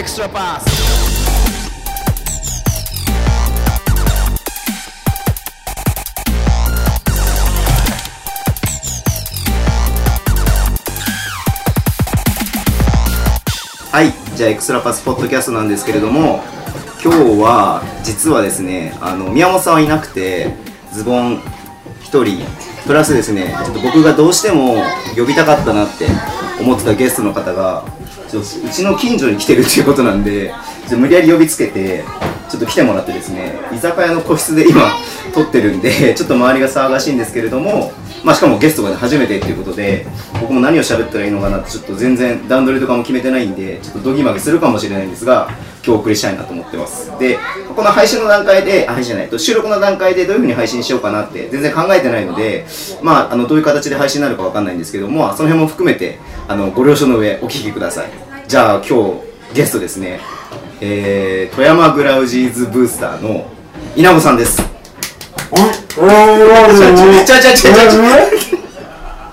extra pass. はい、じゃあエクストラパスポッドキャストなんですけれども今日は実はですねあの宮本さんはいなくてズボン1人プラスですねちょっと僕がどうしても呼びたかったなって思ってたゲストの方がちょうちの近所に来てるっていうことなんでちょ無理やり呼びつけてちょっと来てもらってですね居酒屋の個室で今撮ってるんでちょっと周りが騒がしいんですけれどもまあしかもゲストが初めてっていうことで僕も何を喋ったらいいのかなってちょっと全然段取りとかも決めてないんでちょっとドギマギするかもしれないんですが今日お送りしたいなと思ってます。でこの配信の段階であ配信じゃないと収録の段階でどういうふうに配信しようかなって全然考えてないのでまああのどういう形で配信になるかわかんないんですけどもその辺も含めてあのご了承の上お聞きください。じゃあ今日ゲストですね。えー、富山グラウジーズブースターの稲穂さんです。ちょちょちょちょちょ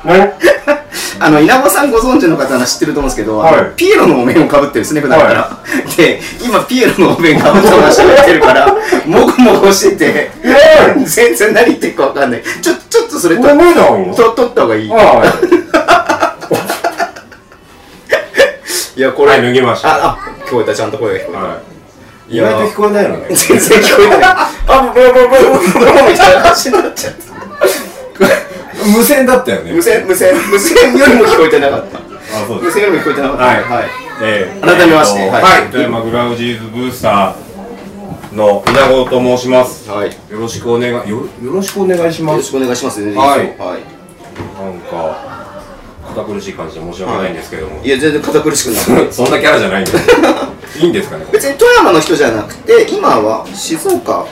あの稲穂さんご存知の方は知ってると思うんですけど、はい。ピエロのお面をかぶってるんですね普段から、で今ピエロのお面かぶったまま喋ってるから もごもごしてて全然何言ってるかわかんない。ちょちょっとそれとと取った方がいい。はい。やこれ、はい脱ぎました。ああ聞こえた。ちゃんと声が聞こえた、はい意外と聞こえないのね。全然聞こえない。あブブブブブブブみたいな感じになっちゃった。無線だったよね。無線無線無線よりも聞こえてなかった。あそうです。無線よりも聞こえてなかった。はい。はい。えー改めましてえーとはい。はい。富山グラウジーズブースターの稲子と申します。はい。よろしくお願いよよろしくお願いします。よろしくお願いします。はい。はい。なんか堅苦しい感じで申し訳ないんですけどもいや、全然堅苦しくない。そんなキャラじゃないんで いいんですかね？別に富山の人じゃなくて、今は静岡？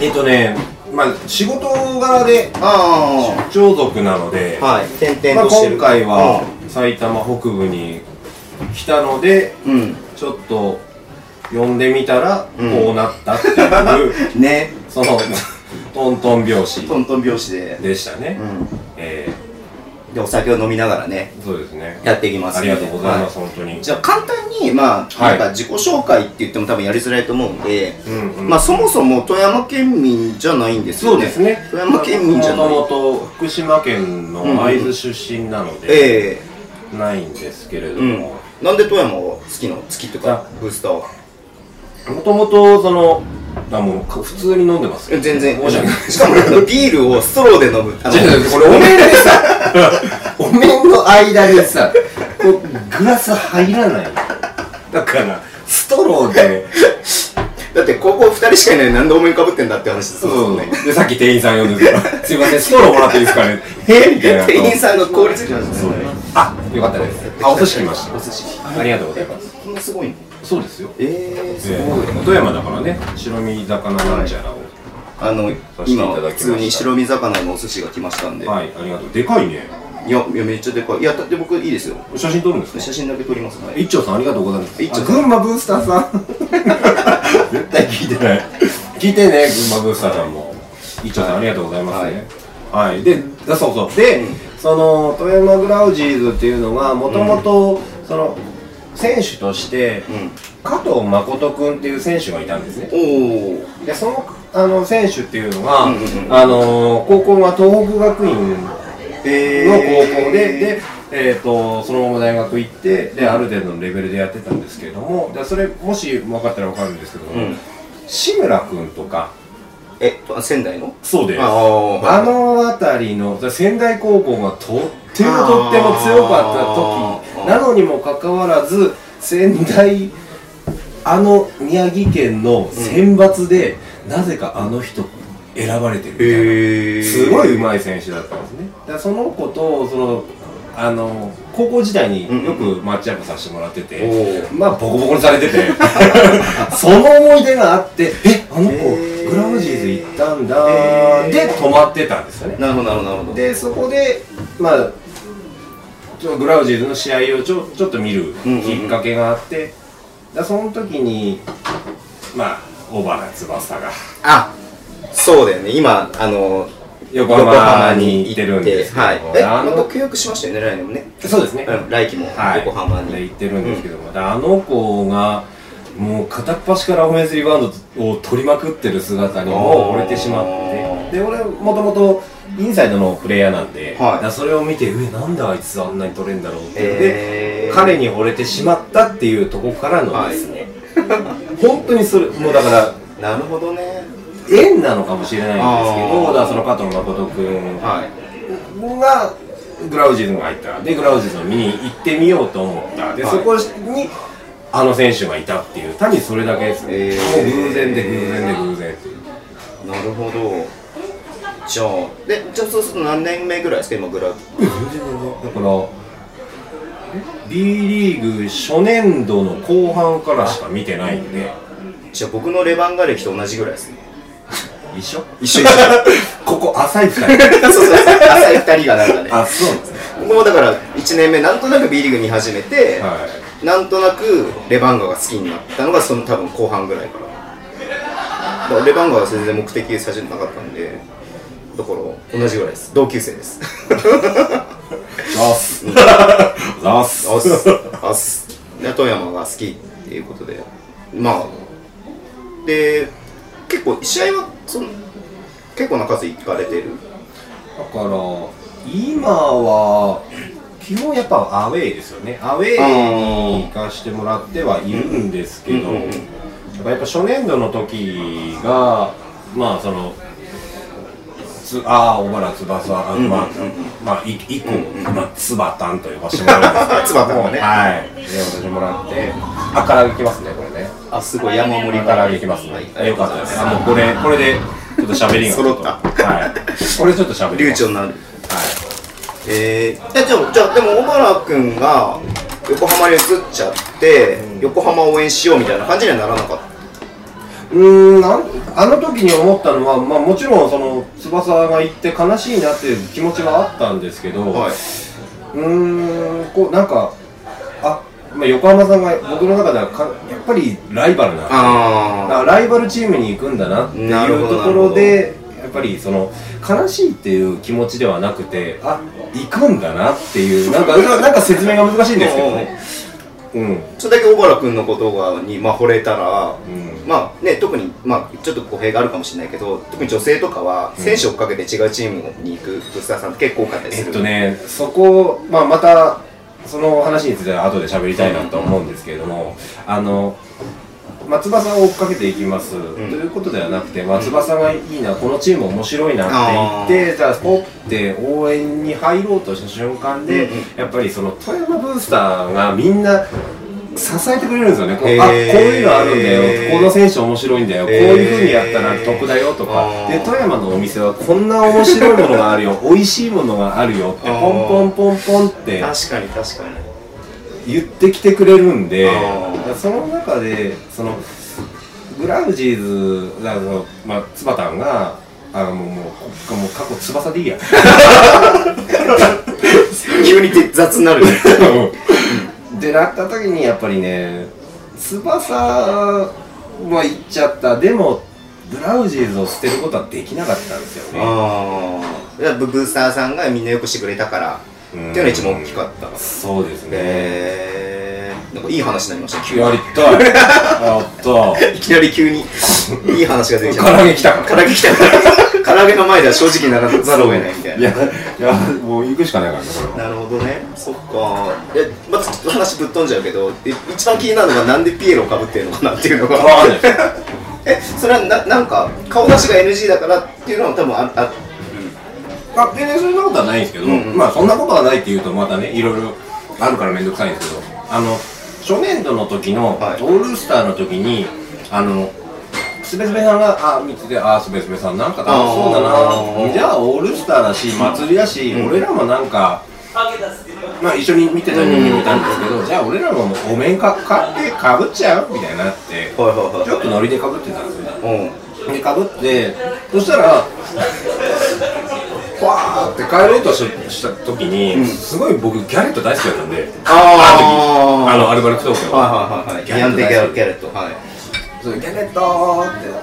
えっとねまあ仕事柄であ出張族なのであ。はい。転ま。今回は埼玉北部に来たのでうん。うん。ちょっと呼んでみたらうんこうなったっていう、ね。そのトントン拍子トントン拍子で。でしたね、うん。えで、お酒を飲みながらね、ー、そうですね。やっていきますありがとうございます、は本当に。じゃあ、簡単に、まあ、はい。なんか自己紹介って言っても多分やりづらいと思うんで、うんうん。まあ、そもそも富山県民じゃないんですよね。そうですね。富山県民じゃない。もともと福島県の会津出身なので、えないんですけれどえうん。も。なんで富山が好きの？好きっていうかあ、ブースターは？もともとそのあもう普通に飲んでます全然。申し訳ないしかもビールをストローで飲む。あのこれお面でさ お面の間でさこうグラス入らない。だからストローで。だって高校2人しかいないなんでお面かぶってんだって話ですそうもんね。でさっき店員さん呼んでた。からすいませんストローもらっていいですかね。えみたいな店員さんが凍りつい。てましたね。あよかったです。あお寿司来ました。お寿司。ありがとうございます。そんなすごいの？そうですよ。えー、すえごい。ー富山だからね白身魚なんちゃらをあのさせてい今ただきました。普通に白身魚のお寿司が来ましたんで、はいありがとう。でかいね。い、やいやめっちゃでかい。いやだって僕いいですよ。写真撮るんですか？写真だけ撮ります。ね一丁さんありがとうございます。一丁群馬ブースターさん。絶対聞いてない。聞いてね群馬ブースターさんも。一丁さんありがとうございますね。はい、でだそうそう。で、うん。その富山グラウジーズっていうのがもともとその選手としてうん。加藤誠君っていう選手がいたんですね。でそのあの選手っていうのが、うんうんうんあの高校が東北学院えの高校。で、で、えー、とそのまま大学行ってである程度のレベルでやってたんですけれどもでそれもし分かったら分かるんですけども、うん。志村君とかえっと仙台の？そうです。ああの辺りの仙台高校がとってもとっても強かった時なのにもかかわらず仙台あの宮城県の選抜で、なぜかあの人選ばれてるみたいな。すごい上手い選手だったんですね。その子とそのあの高校時代によくマッチアップさせてもらってて、おまあボコボコにされてて その思い出があってえあの子グラウジーズ行ったんだで泊まってたんですよね。なるほどなるほどでそこでまあちょグラウジーズの試合をちょちょっと見るうんうんうん。きっかけがあって、だその時にまあ小原翼が。あそうだよね。今あの横浜に行ってるんですけども。はい。えあのまた契約しましたよね来年もね。そうですね、うん来季もはい、横浜に、で行ってるんですけども、であの子がもう片っ端からオフェンスリバウンドを取りまくってる姿にもう惚れてしまって。で俺もともとインサイドのプレイヤーなんで、はい。それを見てえなんであいつあんなに取れんだろうってえー。で彼に惚れてしまったっていうところからのですね、本当にそれもうだからなるほどね縁なのかもしれないんですけどその加藤誠君はい。がグラウジーズが入った。でグラウジーズを見に行ってみようと思った。で、はい。そこにあの選手がいたっていう。単にそれだけですね、えー。もう偶然で偶然で偶然なるほど。じゃあでじゃあそうすると何年目ぐらいですか？今グラフだからえ B リーグ初年度の後半からしか見てないんで。じゃあ僕のレバンガ歴と同じぐらいですね一緒？一緒一緒。ここ浅い二人。そうそう浅い二人がなんかね。あそうなんですね。僕もだから1年目なんとなく B リーグ見始めて、はなんとなくレバンガが好きになったのがその多分後半ぐらいから。だからレバンガは全然目的最初になかったんでだから同じぐらいです。同級生です。いざっす。ざっす。あっす。あっす。で富山が好きっていうことで。まあで結構試合はその結構な数行かれてる？だから今は基本やっぱアウェーですよね。アウェーに行かしてもらってはいるんですけど、やっぱ初年度の時がまあそのつああ小原翼、あうんうんうん。まあまあい一個、まあ、つばたんと呼ばせてもらうんですけど つばたんがね。はい。で呼ばせてもらって。あから揚げきますねこれね。あすごい山盛りあから揚げきますね、はい。よかったです。あもうこれこれでちょっと喋りが。ちょっと揃はい。これちょっと喋ります流暢になる。はい。えー、えじゃあじゃあでも小原君が横浜に移っちゃって、横浜を応援しようみたいな感じにはならなかっうーんなんあの時に思ったのは、まあ、もちろんその翼が行って悲しいなっていう気持ちはあったんですけど、た、はい。うーんこうなんかあ、まあ、横浜さんが僕の中ではかやっぱりライバルなあらライバルチームに行くんだなっていうところでやっぱりその悲しいっていう気持ちではなくてあ行くんだなっていうなんかな なんか説明が難しいんですけどね。うん。それだけ小原君のことがに、まあ、惚れたら、うん。まあね、特に、まあ、ちょっと語弊があるかもしれないけど特に女性とかはうん。選手をかけて違うチームに行くブースターさんって結構多かったりする、えっとね、そこ、まあ、またその話については後で喋りたいなと思うんですけれども、あの、まあ、翼を追っかけていきます、ということではなくて、まあ、翼がいいな、このチーム面白いなって言って、じゃあ、ポって応援に入ろうとした瞬間で、うんうん。やっぱりその富山ブースターがみんな、支えてくれるんですよね、こうへー。あこういうのあるんだよ、この選手面白いんだよ、こういうふうにやったら得だよとか。で富山のお店はこんな面白いものがあるよ、美味しいものがあるよって、ポンポンポンポンって。確かに確かに言ってきてくれるんで、その中で、そのグラウジーズ、だからそのまあ、つばたんが、あのもうもうこもう過去翼でいいや。急に雑になる でなった時にやっぱりね翼は行っちゃった。でもブラウジーズを捨てることはできなかったんですよね。ああブブースターさんがみんなよくしてくれたから。うんっていうのが一番大きかったそうですね。へえなんかいい話になりました。急に。やりたい。やった。いきなり急に。いい話が出てきた。唐揚げ来たから。唐揚げ来たから。唐揚げの前では正直ならざるを得ないみたいな。いやいやもう行くしかないからねこれは。なるほどね。そっか。えまずちょっと話ぶっ飛んじゃうけどえ一番気になるのがなんでピエロをかぶってるのかなっていうのが。わかんない えそれはななんか顔出しが NG だからっていうのは多分あああ全然そんなことはないんですけど、うんうん。まあそんなことはないっていうとまたねいろいろあるから面倒くさいんですけどあの初年度の時のオはい。ールスターの時に、あのすべすべさんがあ見ててあすべすべさんなんか楽しそうだなじゃあオールスターだし祭りだし、うん。俺らもなんかまあ一緒に見てた人間もいたんですけど、じゃあ俺らもお面か買ってかぶっちゃう？みたいになってはいはいはい。ちょっとノリでかぶってたんですよ。ねうん。でかぶってそしたらファーって帰ろうとしした時に、うん。すごい僕ギャレット大好きだったんであー。ああのアルバルク東京はいはいはいはい。ギャンテギャルギャレットはい。ギャレットーってもう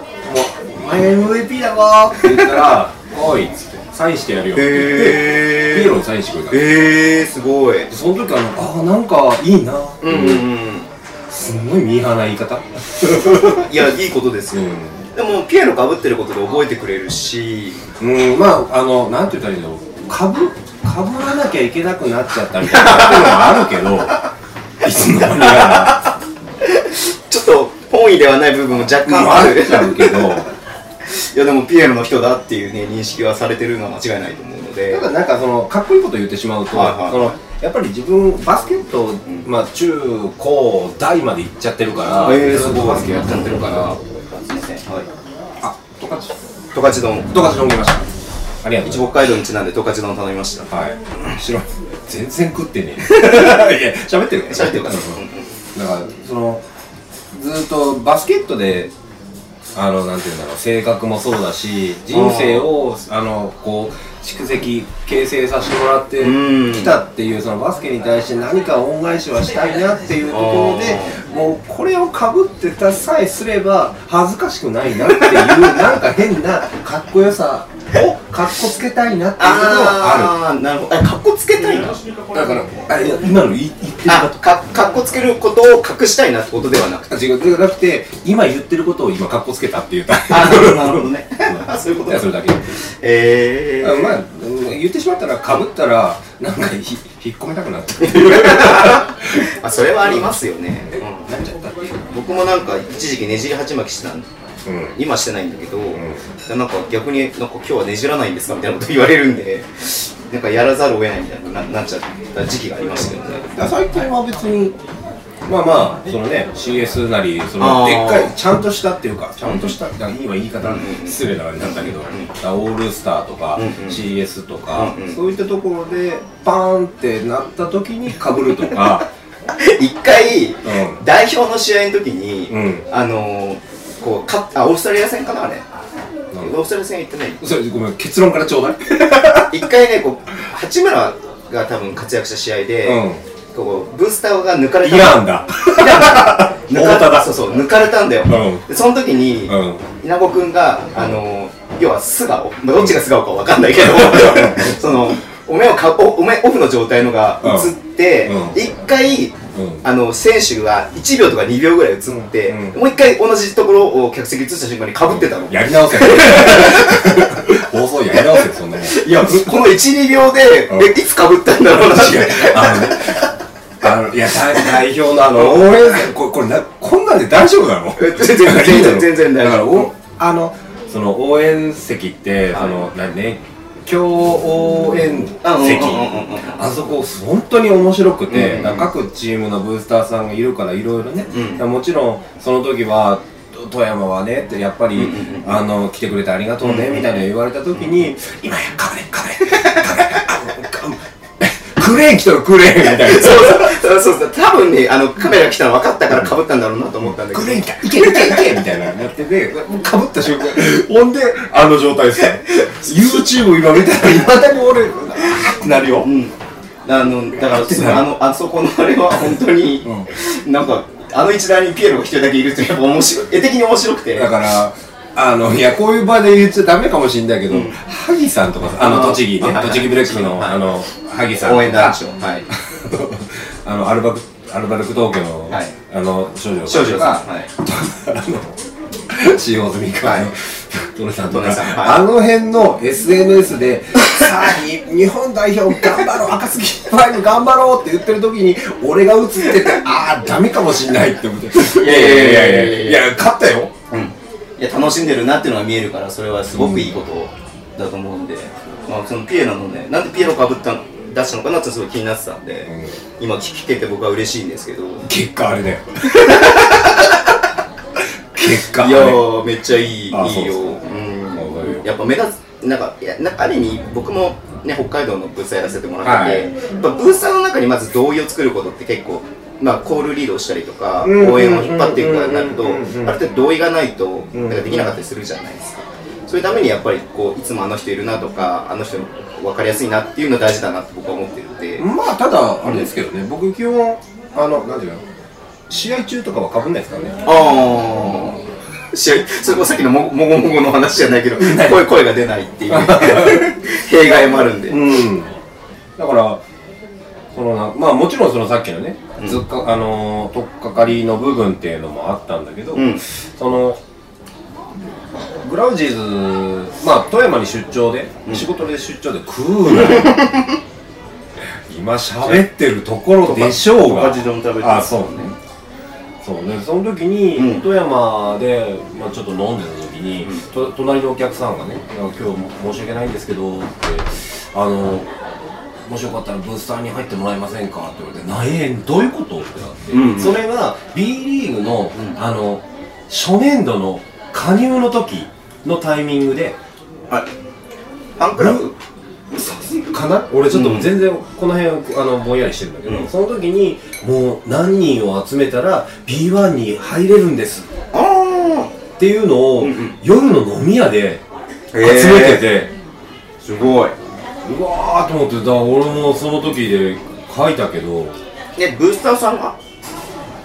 「お前 MVP だぞ」って言ったら「おい」っつってサインしてやるよって言ってへピエロにサインしてくれたえー、すごい。でその時はなんかああなんかいいなうんうんうん。すんごいミーハーな言い方。いやいいことですよ、でもピエロかぶってることで覚えてくれるし。うん、まああのなんて言ったらいいんだろう。かぶかぶらなきゃいけなくなっちゃったみたいなっていうのはあるけど いつの間にか。ちょっと本意ではない部分も若干ある。あっちゃうけど。いやでもピエロの人だっていうね認識はされてるのは間違いないと思うので。ただなんかそのかっこいいこと言ってしまうと、はいはいはい。そのやっぱり自分バスケット、まあ、中高大まで行っちゃってるから、えーずっとバスケやっちゃってるから、すいませんはいあ十勝十勝丼。十勝飲みましたありがとう一北海道にちなんで十勝丼。頼みましたはい白い全然食ってねえいや喋ってる喋ってるからだからそのずっとバスケットであのなんていうんだろう性格もそうだし人生をあのこう蓄積形成させてもらってきたっていうそのバスケに対して何か恩返しはしたいなっていうところでもうこれをかぶってたさえすれば恥ずかしくないなっていうなんか変なかっこよさをかっこつけたいなっていうのはああなるほど。あかっこつけたいなだからあいや今の言言ってるあかかっこつけることを隠したいなってことではなくて？あ違う。じゃなくて今言ってることを今かっこつけたって言ったあなるほどね。そういうことそれだけ。えー、あまあうん言ってしまったらかぶったらなんかひ引っ込めたくなっちゃってあそれはありますよね、うん。なっちゃったっていう僕もなんか一時期ねじり鉢巻きしてたんうん。今してないんだけど、なんか逆になんか今日はねじらないんですかみたいなこと言われるんでなんかやらざるを得ないみたいにななっちゃった時期がありましたけどね。最近は別にまあまあそのね CS なりそのでっかいちゃんとしたっていうかちゃんとしたっていいは言い方うん失礼な感じなんだけど、オールスターとか CS とか、そういったところでパーンってなった時にかぶるとか、一回う代表の試合の時に、うん。あのー、こうかあオーストラリア戦かなあれ。オーストラリア戦行ってない？ん、それごめん結論からちょうだい。一回ねこう八村が多分活躍した試合で、こうブースターが抜かれた。イランだ 抜か太田だ。そうそう抜かれたんだよ、うん。でその時に、うん。稲子くんが、あの要は素顔、まあ、どっちが素顔かわかんないけど そのお面をかおお面オフの状態のが映ってうん。一、回うん。あの選手が1秒とか2秒ぐらい映って、うん。もう一回同じところを客席映した瞬間にかぶってたの、やり直せ。放送やり直せそんなもん。いやこの12秒で、うん。えいつかぶったんだろうなって。あのねあのいや代代表のあの 応援席これこれなこんなんで大丈夫なの？全然全然全然大丈夫。だからおあのその応援席って、その何ね今日応援席。あそこ本当に面白くて、各チームのブースターさんがいるからいろいろね、もちろんその時は富山はねってやっぱり、あの来てくれてありがとうね、みたいな言われた時に、今やかぶれかぶれかぶれレーン来たらクレーンみたいな。そうそうそう。多分ねあのカメラ来たの分かったからかぶったんだろうなと思ったんだけど。クレーン来たいけいけいけみたいななっててかぶった瞬間ほんであの状態ですよ YouTube 今見たらいまだに俺うわーってなるよ、うん、あのだからあのあそこのあれは本当に、なんかあの一覧にピエロが一人だけいるってやっぱ面白い絵的に面白くて。だからあのいやこういう場で言っちゃダメかもしれないけど、うん。萩さんとかさあの栃木ね栃木ブレックスの、はい。あの萩さんとか。応援団長。はい。あのアルバルクアルバルク東京の、はい。あの少女少女さん。はい。あの使用済みか、はい。トネさんとか、あの辺の SNS でさあに日本代表頑張ろう赤杉ファイブ頑張ろうって言ってる時に俺が映っててああダメかもしんないって思って。いやいやいやいやいやいや。勝ったよ。うんいや楽しんでるなっていうのが見えるからそれはすごくいいことだと思うんで、まあ、そのピエロのねなんでピエロかぶったの出したのかなってすごい気になってたんで、今聞けて僕は嬉しいんですけど。結果あれだよ。結果あいれやーめっちゃいいあいいよ。そううん。やっぱ目立つなんかいやなんかある意味僕もね北海道のブースやらせてもらってて、はい。やっぱブースターの中にまず同意を作ることって結構まあコールリードをしたりとかうん応援を引っ張っていくからになるとうんうん。うんある程度同意がないとん。なんかできなかったりするじゃないですか。そういうためにやっぱりこういつもあの人いるなとかあの人分かりやすいなっていうの大事だなって僕は思ってるんで。まあただあれですけどね僕基本あのなんていうの試合中とかはかぶんないですからね。ああ試合それこそさっきのももごもごの話じゃないけど声声が出ないっていう。弊害もあるんで、うん。だからそのなまあもちろんそのさっきのね、うんずっかあのー取っかかりの部分っていうのもあったんだけど、うん。そのグラウジーズまあ富山に出張で、うん。仕事で出張で食うなよ。今喋ってるところでしょうが。あそうね。そうね。その時に、うん。富山で、まあ、ちょっと飲んでた時に、うん。と隣のお客さんがね「なんか今日申し訳ないんですけど」って「あのもしよかったらブースターに入ってもらえませんか?」って言われて「何？円どういうこと?」ってなって、うんうん。それが B リーグの,、うん。あの初年度の加入の時のタイミングではいファンクラブ？かな？俺ちょっとうん。全然この辺あのぼんやりしてるんだけど、うん。その時にもう何人を集めたら B1 に入れるんです。ああっていうのを、うんうん。夜の飲み屋で集めてて、すごいうわーと思ってだ俺もその時で書いたけど。えブースターさんが？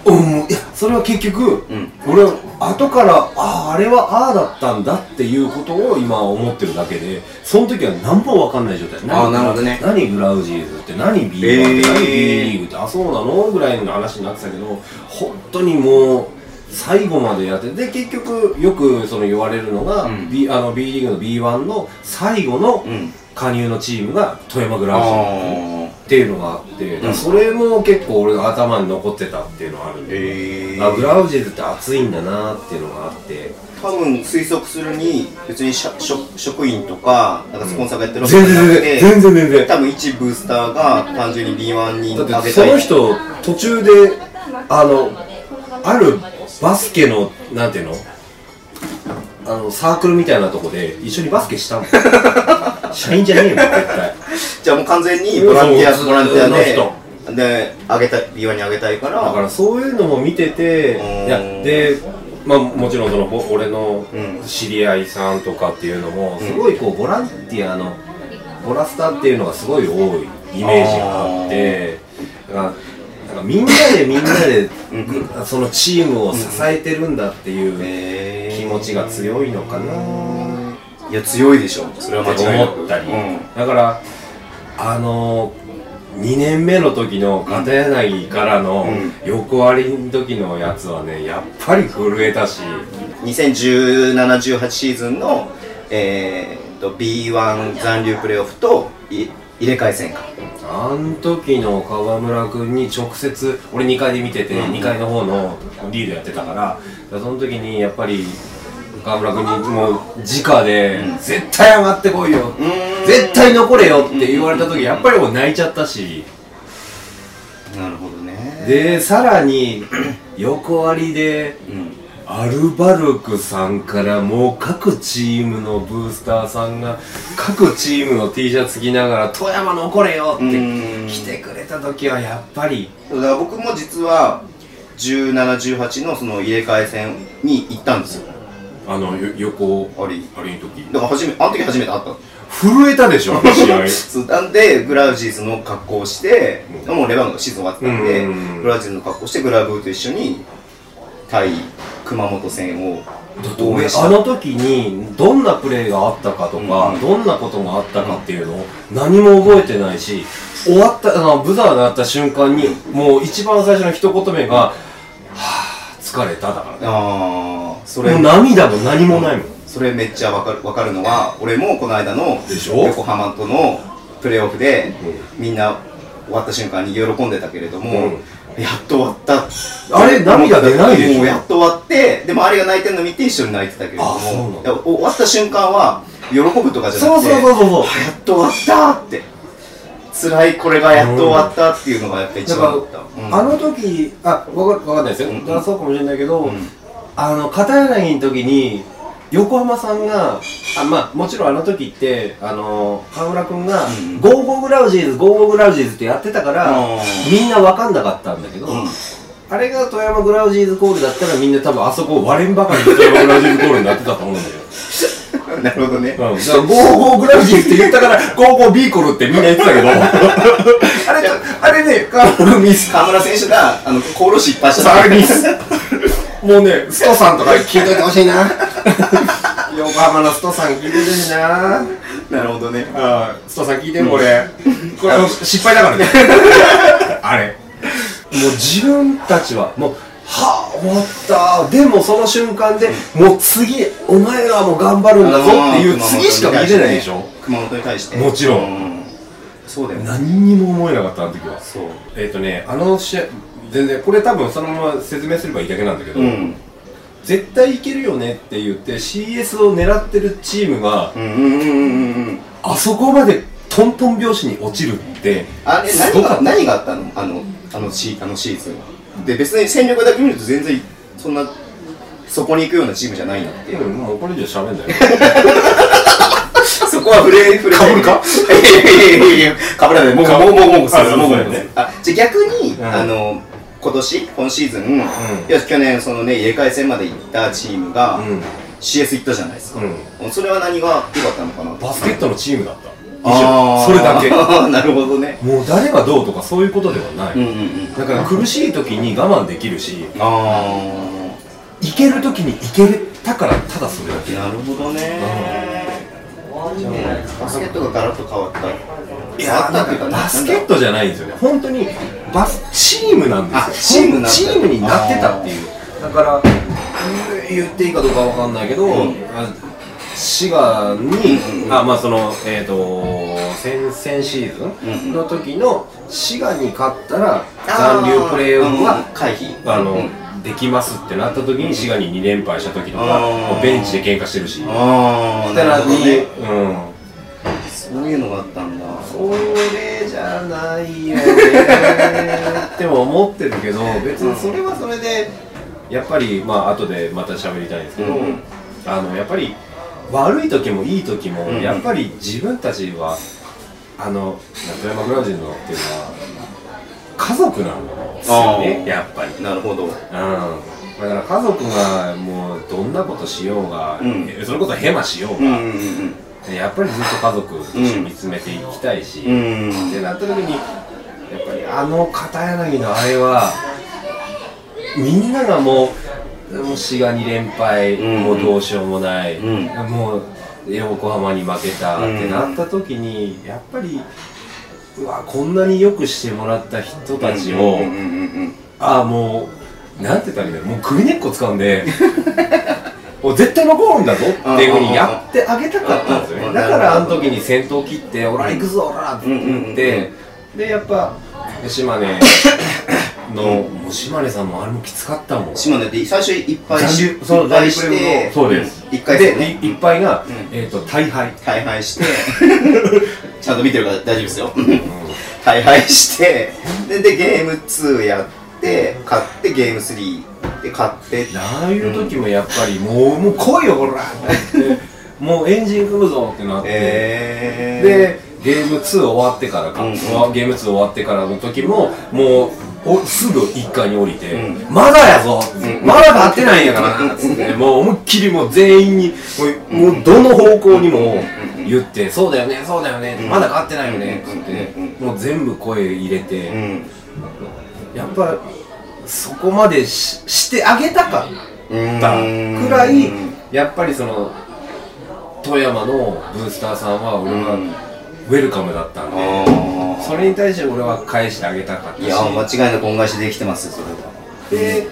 うんいやそれは結局、うん。俺は後からあああれはああだったんだっていうことを今思ってるだけでその時は何も分かんない状態。あーなるほどね。何グラウジーズって何 B1 って、えー。何 B リーグってあそうなの？ぐらいの話になってたけど本当にもう最後までやってで結局よくその言われるのが、うん。B, あの B リーグの B1 の最後のうん加入のチームが富山グラウジーズあっていうのがあって、それも結構俺の頭に残ってたっていうのはあるんで、ええあグラウジーズって熱いんだなっていうのがあって。多分推測するに別にしゃ職職員とかなんかスポンサーがやってるわけじ全ゃなくて、然全然全然多分一ブースターが単純に B1 にだってそ上げたいの人途中であのあるバスケのなんていうの？あのサークルみたいなとこで一緒にバスケしたの 社員じゃねえよ絶対。じゃあもう完全にボランティアボランティアで普で上げたい B1 に上げたいから。だからそういうのも見ててうん。いやでまあもちろんそのぼ俺のうん。知り合いさんとかっていうのもすごいこうボランティアのボラスタっていうのがすごい多いイメージがあってだからなんかみんなでみんなでうんそのチームを支えてるんだっていうえ気持ちが強いのかな。いや強いでしょ。それは間って違いなく。思ったり、うん。だからあの2年目の時の片柳からのうん。横割りの時のやつはねやっぱり震えたし。2017-18シーズンの、えー、と B1 残留プレーオフとい入れ替え戦か。あん時の川村君に直接俺2階で見てて、うん。2階の方のリードやってたからその時にやっぱり川村君にもう直で、うん。絶対上がってこいよ、絶対残れよって言われた時やっぱりもう泣いちゃったし。なるほどね。でさらに横割りでうんアルバルクさんからもう各チームのブースターさんが各チームの T シャツ着ながら「富山残れよ!」ってうん。来てくれた時はやっぱり。だから僕も実は1718のその入れ替え戦に行ったんですよ。あのよ横あり。あれの時。だから初めあの時初めて会ったの震えたでしょあの試合。なんでグラウジーズの格好をして、うん。もうレバンがシーズン終わってたんで、うん。グラウジーズの格好をしてグラブーと一緒に対熊本戦をだって俺あの時にどんなプレーがあったかとか、うん。どんなことがあったかっていうのを何も覚えてないし終わったあのブザーが鳴った瞬間にもう一番最初の一言目が「はあ疲れた」だからね。ああそれ。もう涙も何もないもん、それめっちゃわかるわかるのは俺もこの間の横浜とのプレーオフで、みんな終わった瞬間に喜んでたけれども、やっと終わった。あれ涙出ないでしょ？もうやっと終わってでもあれが泣いてるの見て一緒に泣いてたけれどあそうなんだ。も終わった瞬間は喜ぶとかじゃなくてそうそうそうそうあやっと終わったって。辛いこれがやっと終わったっていうのがやっぱ一番だった、うん。ら、あの時あわかわかんないですよ、うん。そうかもしれないけど、うん。あの片柳の時に横浜さんがあまあもちろんあの時ってあの河村君がうん「ゴーゴーグラウジーズゴーゴーグラウジーズ」ってやってたから、うん。みんな分かんなかったんだけど、うん。あれが富山グラウジーズコールだったらみんな多分あそこ割れんばかりで富山グラウジーズコールになってたと思うんだよ なるほどね、うん、だからゴーゴーグラウジーズって言ったからゴーゴービーコルってみんな言ってたけど。あれあれね河村選手があのコールしいっぱいしたもうねストさんとか聞いといてほしいな。横浜のストさん聞いててほしいな。なるほどね。あーストさん聞いてるこれ。これ失敗だからね。あれ。もう自分たちはもうはあ終わった。でもその瞬間でもう次お前らも頑張るんだぞっていう次しか見れないでしょ。熊本に対して。もちろん。うそうだよね。何にも思えなかったあの時は。そう。えっ、とねあの試合全然これ多分そのまま説明すればいいだけなんだけど、うん。絶対いけるよねって言って CS を狙ってるチームがうんうんうんうんうんあそこまでトントン拍子に落ちるってあれすごかった。何が何があったの？あのあのシあのシーズン。はで別に戦力だけ見ると全然そんなそこに行くようなチームじゃないなっていう、うんもうこれ以上喋んだよ そこは触れ触れ。かぶるか？いやいやいやいやかぶらない。もうかもうもうもうもうあそうもうもうそうだよねあじゃあ逆に、うん。あの今年今シーズン、いや去年そのね入れ替え戦まで行ったチームが、うん。CS 行ったじゃないですか、うん。それは何が良かったのかな？バスケットのチームだった。それだけ。なるほどね。もう誰がどうとかそういうことではない、うんうんうん。だから苦しい時に我慢できるしあいける時にいけたからただそれだけ。あなるほどね、じゃあもうバスケットがガラッと変わった。いや変わったっていうかバスケットじゃないんですよね。本当にバスチームなんあですよ。チームになってたっていう。だから言っていいかどうかわかんないけど、ん。あ滋賀に、うんうんあまあそのえっ、と先々シーズンの時の滋賀に勝ったら残留プレーオフは、回避。あの、うんできますってなった時に滋賀に2連敗した時とか、ベンチで喧嘩してるし。ああなるほどね。うん。そういうのがあったんだ。それないよね。っても思ってるけど別にそれはそれでやっぱりまあ後でまた喋りたいんですけど、うん。あのやっぱり悪い時もいい時も、うん。やっぱり自分たちはあの富山グラウジンのっていうのは家族なんですよねやっぱり。なるほど。うん、だから家族がもうどんなことしようが、うん。それこそヘマしようが、うんうんやっぱりずっと家族として見つめていきたいし、うん。うんってなった時にやっぱりあの片柳のあれはみんながもうもう滋賀2連敗、うん。もうどうしようもない、うん。もう横浜に負けたってなった時にやっぱりうわこんなによくしてもらった人たちを、ああもうなんて言ったらいいんだろうもう首根っこ掴んで もう絶対残るんだぞ。っていうふうにやってあげたかったんですようん。ねだからあの時に先頭切って「オラ行くぞオラ!」って言ってでやっぱ島根のもう島根さんもあれもきつかったもん。島根で最初いっぱい残し留そういっしてのそうです。一回戦ね。でいいっぱいが、うん。えっ、と大敗。大敗して ちゃんと見てるから大丈夫ですよ。大敗してででゲーム2やって勝ってゲーム3で勝って。ああいう時もやっぱりもうもう来いよほらってもうエンジン組むぞってなって、えでゲーム2終わってからか、うんゲーム2終わってからの時ももうおすぐ1階に降りて、うん。まだやぞ、ん。まだ勝ってないんやからなっつってもう思いっきりもう全員にもうもうどの方向にも言って、そうだよねそうだよね、うん。まだ勝ってないよねっつって、うん。もう全部声入れて、うん。やっぱそこまでししてあげたかったうん。くらいやっぱりその富山のブースターさんは俺はうん。ウェルカムだったんで、あそれに対して俺は返してあげたかったし。ーいや間違いなく恩返しできてますよそれは。で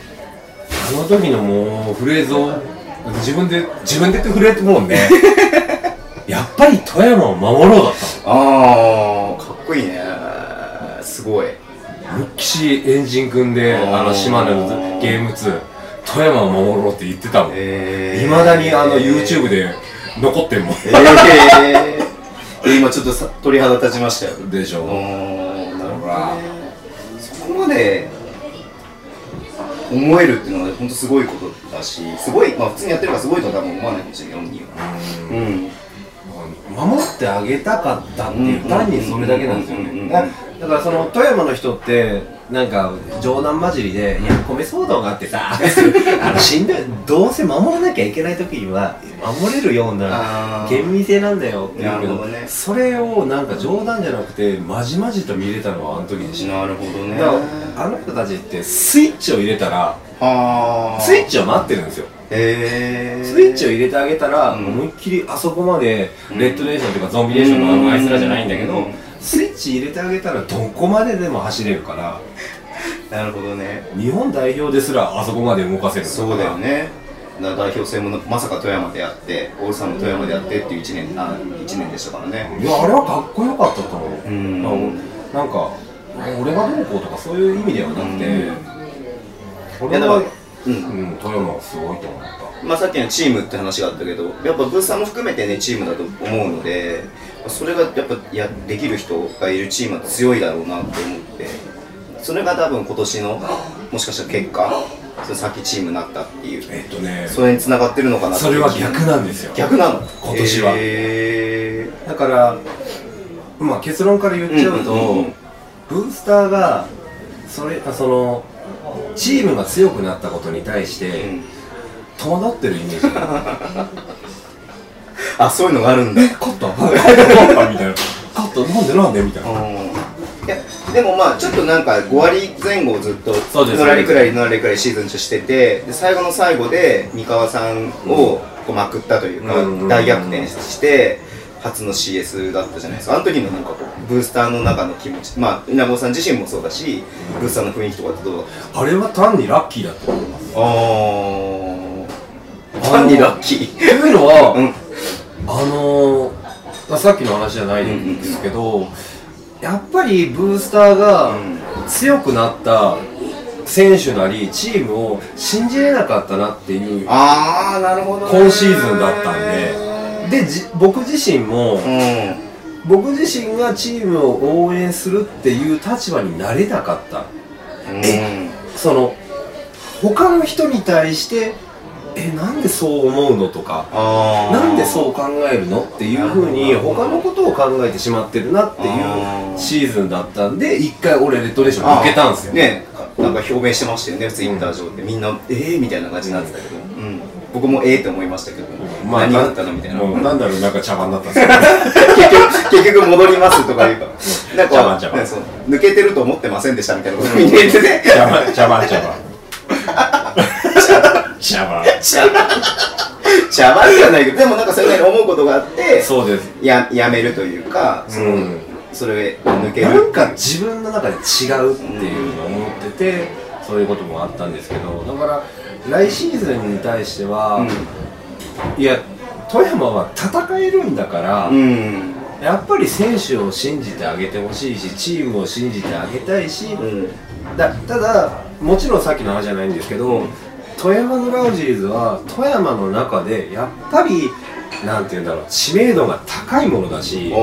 あの時のもうフレーズを自分で自分で言って震えてもんね やっぱり富山を守ろうだったああかっこいいね。すごいのむっきしエンジン組んであの島根のゲーム2富山を守ろうって言ってたもん。いえまだにあの YouTube で残ってんもん。ええー、今ちょっとさ鳥肌立ちましたよ。でしょ。なるほどね。そこまで思えるっていうのは本当すごいことだしすごいまあ普通にやってるからすごいとは多分思わないかもしれない本人は。うん。守ってあげたかったっていう単にそれだけなんですよねだだからその富山の人ってなんか冗談交じりで「いや米騒動があってさ あの死んでどうせ守らなきゃいけない時には守れるような厳密性なんだよ」って言うけどね。それをなんか冗談じゃなくてまじまじと見れたのはあの時でした。なるほどね。あの人たちってスイッチを入れたらはあ。スイッチを待ってるんですよ。スイッチを入れてあげたら、うん。思いっきりあそこまでレッドネーションというかゾンビネーションのあのあいつらじゃないんだけど、うんスイッチ入れてあげたらどこまででも走れるから。なるほどね。日本代表ですらあそこまで動かせるんそうだよね。代表戦もまさか富山でやってオールスターも富山でやってっていう1年あ一年でしたからね。いやあれはかっこよかったと思う、ん。あのなんか俺がどうこうとかそういう意味ではなくて、うん。俺はうん。うん、富山はすごいと思った。まあ、さっきのチームって話があったけどやっぱブースターも含めてねチームだと思うのでそれがやっぱやできる人がいるチームは強いだろうなと思ってそれが多分今年のもしかしたら結果それさっきチームになったっていう。えっとねそれに繋がってるのかなってそれは逆なんですよ。逆なの？今年は。へだからまあ結論から言っちゃうと、うんうんうんブースターがそれそのチームが強くなったことに対して、ーうん。戸惑ってるイメージ あそういうのがあるんだ。勝った？勝った？みたいな勝った？なんでなんで？みたいな。でもまあちょっとなんか5割前後をずっとそうです。のらりくらいのらりくらいシーズン中しててで最後の最後で三河さんをこうまくったというか、うん大逆転して初の CS だったじゃないですか。あの時のなんかこうブースターの中の気持ちまあ稲穂さん自身もそうだしブースターの雰囲気とかってどうだった？あれは単にラッキーだと思います。あー。単にラッキー。っていうのは、うんあのー、さっきの話じゃないんですけど、やっぱりブースターがうん。強くなった選手なりチームを信じれなかったなっていうああなるほどね。今シーズンだったんで。でじ僕自身もうん。僕自身がチームを応援するっていう立場になれなかった。うん。その他の人に対してえなんでそう思うのとかなんでそう考えるのっていうふうに他のことを考えてしまってるなっていうシーズンだったんで一回俺レッドレーション抜けたんですよ、ねなんか表明してましたよねツイッター上で。みんなえー？みたいな感じになってたけど、うん、僕もえーって思いましたけど、何があったのみたいな、うんなんだろうなんか茶番だったんですけ結局結局戻りますとか言うからなん茶番茶番。抜けてると思ってませんでしたみたいなこと言っててど茶番茶番茶番 茶番 茶番茶番じゃないけどでもなんかそういうふうに思うことがあってそうです。ややめるというかその、うん。それ抜ける。なんか自分の中で違うっていうのを思っててそういうこともあったんですけどだから来シーズンに対しては、いや富山は戦えるんだから、うん。やっぱり選手を信じてあげてほしいしチームを信じてあげたいし、うん。だただもちろんさっきの話じゃないんですけど、富山のラウジーズは富山の中でやっぱりなんて言うんだろう知名度が高いものだし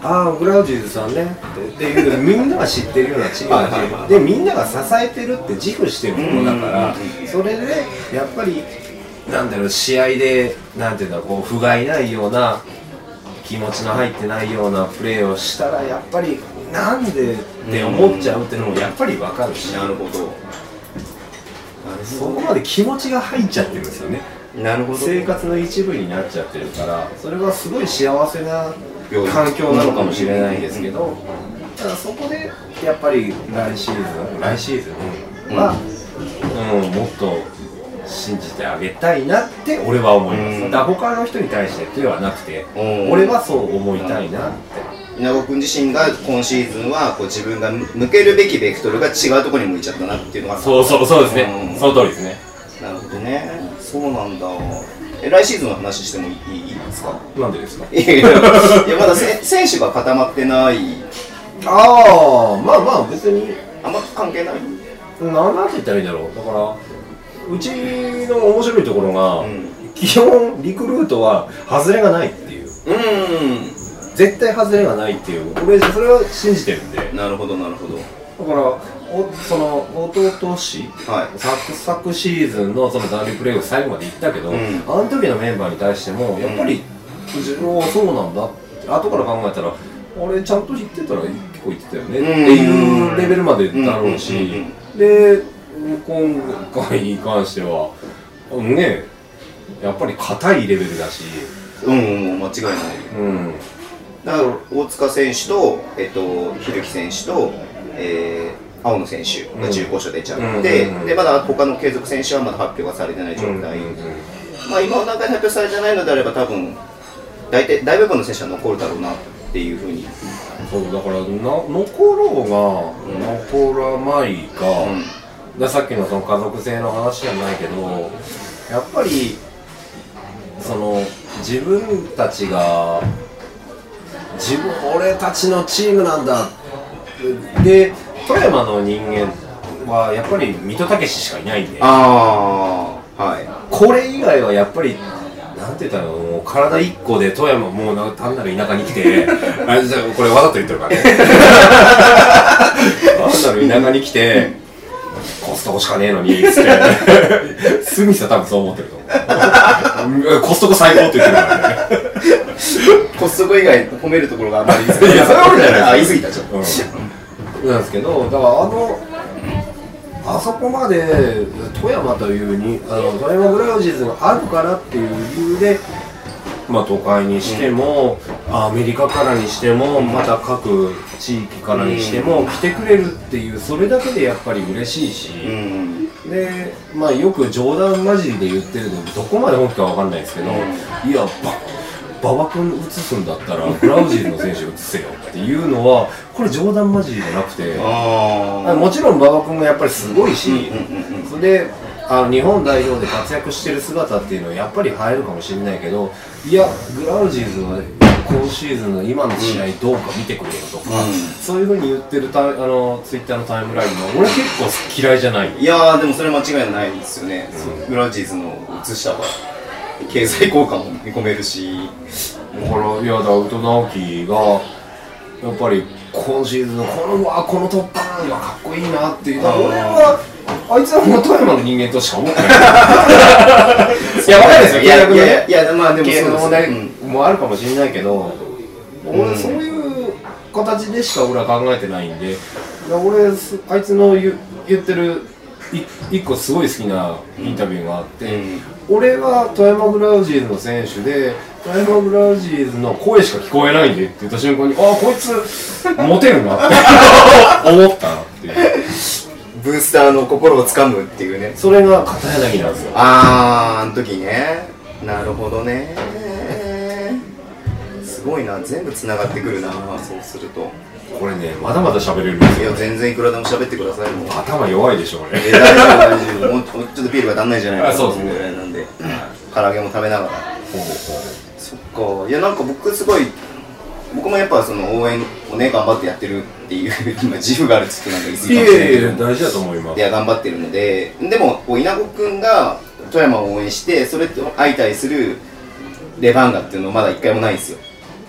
ああグラウジーズさんねっていうみんなが知ってるようなチームだしでみんなが支えてるって自負してるものだからうんそれでやっぱりなんだろう試合でなんていうんだろうこう不甲斐ないような気持ちの入ってないようなプレーをしたらやっぱりなんでって思っちゃうっていうのもやっぱり分かるし。なるほどそこまで気持ちが入っちゃってるんですよね。なるほど。生活の一部になっちゃってるからそれはすごい幸せな環境なのかもしれないですけどただそこでやっぱり来シーズン来シーズンは、うん。もっと信じてあげたいなって俺は思います、うん。だから他の人に対してではなくてうん。俺はそう思いたいなって稲子君自身が今シーズンはこう自分が向けるべきベクトルが違うところに向いちゃったなっていうのがそうそうそうですね、うん。その通りですね。なるほどね。そうなんだ。え来シーズンの話してもいいいいですか？なんでですか？いやまだせ選手が固まってない。ああまあまあ別に。あんま関係ない？なんて言ったらいいんだろう。だからうちの面白いところが、うん。基本リクルートは外れがないっていう。うん絶対外れがないっていう。俺それは信じてるんで。だかなるほどなるほど。らおその弟氏はい。昨昨シーズンのそのダンビプレーオフ最後まで行ったけど、うん。あの時のメンバーに対してもやっぱり、自分はそうなんだって後から考えたら俺ちゃんと言ってたら結構言ってたよねっていうレベルまでだろうし、うんうんうんで今回に関してはねやっぱり硬いレベルだし、うんうん間違いない。うん、だから大塚選手と、えっと、ひるき選手と、えー、青野選手が中古賞出ちゃって、うんでまだ他の継続選手はまだ発表がされてない状態、うんまあ、今の段階で発表されてないのであれば多分大体大部分の選手は残るだろうなっていうふうに、そうだからな残ろうが、残らないが、うん。でさっきのその家族性の話じゃないけどやっぱりその自分たちが自分俺たちのチームなんだ。で富山の人間はやっぱり水戸武史しかいないんで。ああはい。これ以外はやっぱりなんて言ったらもう体一個で富山もうな単なる田舎に来て あじゃあこれわざと言ってるからね。単 なる田舎に来てコストコしかねえのにっつって。スミスは多分そう思ってると思う。コストコ最高って言ってるからね コストコ以外褒めるところがあんまりいやそれは俺じゃないあ言い過ぎたちょっと、うん、なんですけどだからあのあそこまで富山というにあの富山ブラウジーズがあるからっていう理由で、まあ、都会にしても、アメリカからにしても、また各地域からにしても、来てくれるっていうそれだけでやっぱり嬉しいし、うん。で、まあ、よく冗談交じりで言ってるのどこまで本気かわかんないですけど、いやば馬場君移すんだったら ブラウジーズの選手移せよ。っていうのはこれ冗談交じりじゃなくてもちろん馬場君がやっぱりすごいし、うんうんうんうんそれであの日本代表で活躍してる姿っていうのはやっぱり入るかもしれないけどいやグラウジーズは今シーズンの今の試合どうか見てくれよとか、うん。そういうふうに言ってるたあのツイッターのタイムラインも俺結構嫌いじゃない。いやーでもそれ間違いないですよね、グラウジーズの移した方が経済効果も見込めるし。だからいやだから宇多直樹がやっぱり今シーズンのこのうわこの突破がかっこいいなっていう俺はあいつはもう富山の人間としか思ってない。いやわかんないですよ。いやいやいやいやまあでもその問題うん。もあるかもしれないけど、うん。俺そういう形でしか俺は考えてないんで。だから俺すあいつの言う言ってるい一個すごい好きなインタビューがあって、うん俺は富山グラウジーズの選手で富山グラウジーズの声しか聞こえないんでって言った瞬間にああこいつモテるなって。思ったなっていう。ブースターの心をつかむっていうね。それが片柳なんですよ。あーあの時ね。なるほどね。すごいな。全部つながってくるなそうするとこれねまだまだ喋れるんですよ。いや全然いくらでも喋ってくださいもう。頭弱いでしょ俺え大丈夫大丈夫。もうもうちょっとビールが足んないんじゃないか。なあそうですね。ぐらいなんで。唐揚げも食べながら。ほうほそっか。いやなんか僕すごい僕もやっぱその応援をね頑張ってやってるっていう今自負があるっつってなんか言い過うぎかもしれないけど。大事だと思います。いや頑張ってるので。でもこう稲子くんが富山を応援してそれと相対するレバンガっていうのまだ一回もないんですよ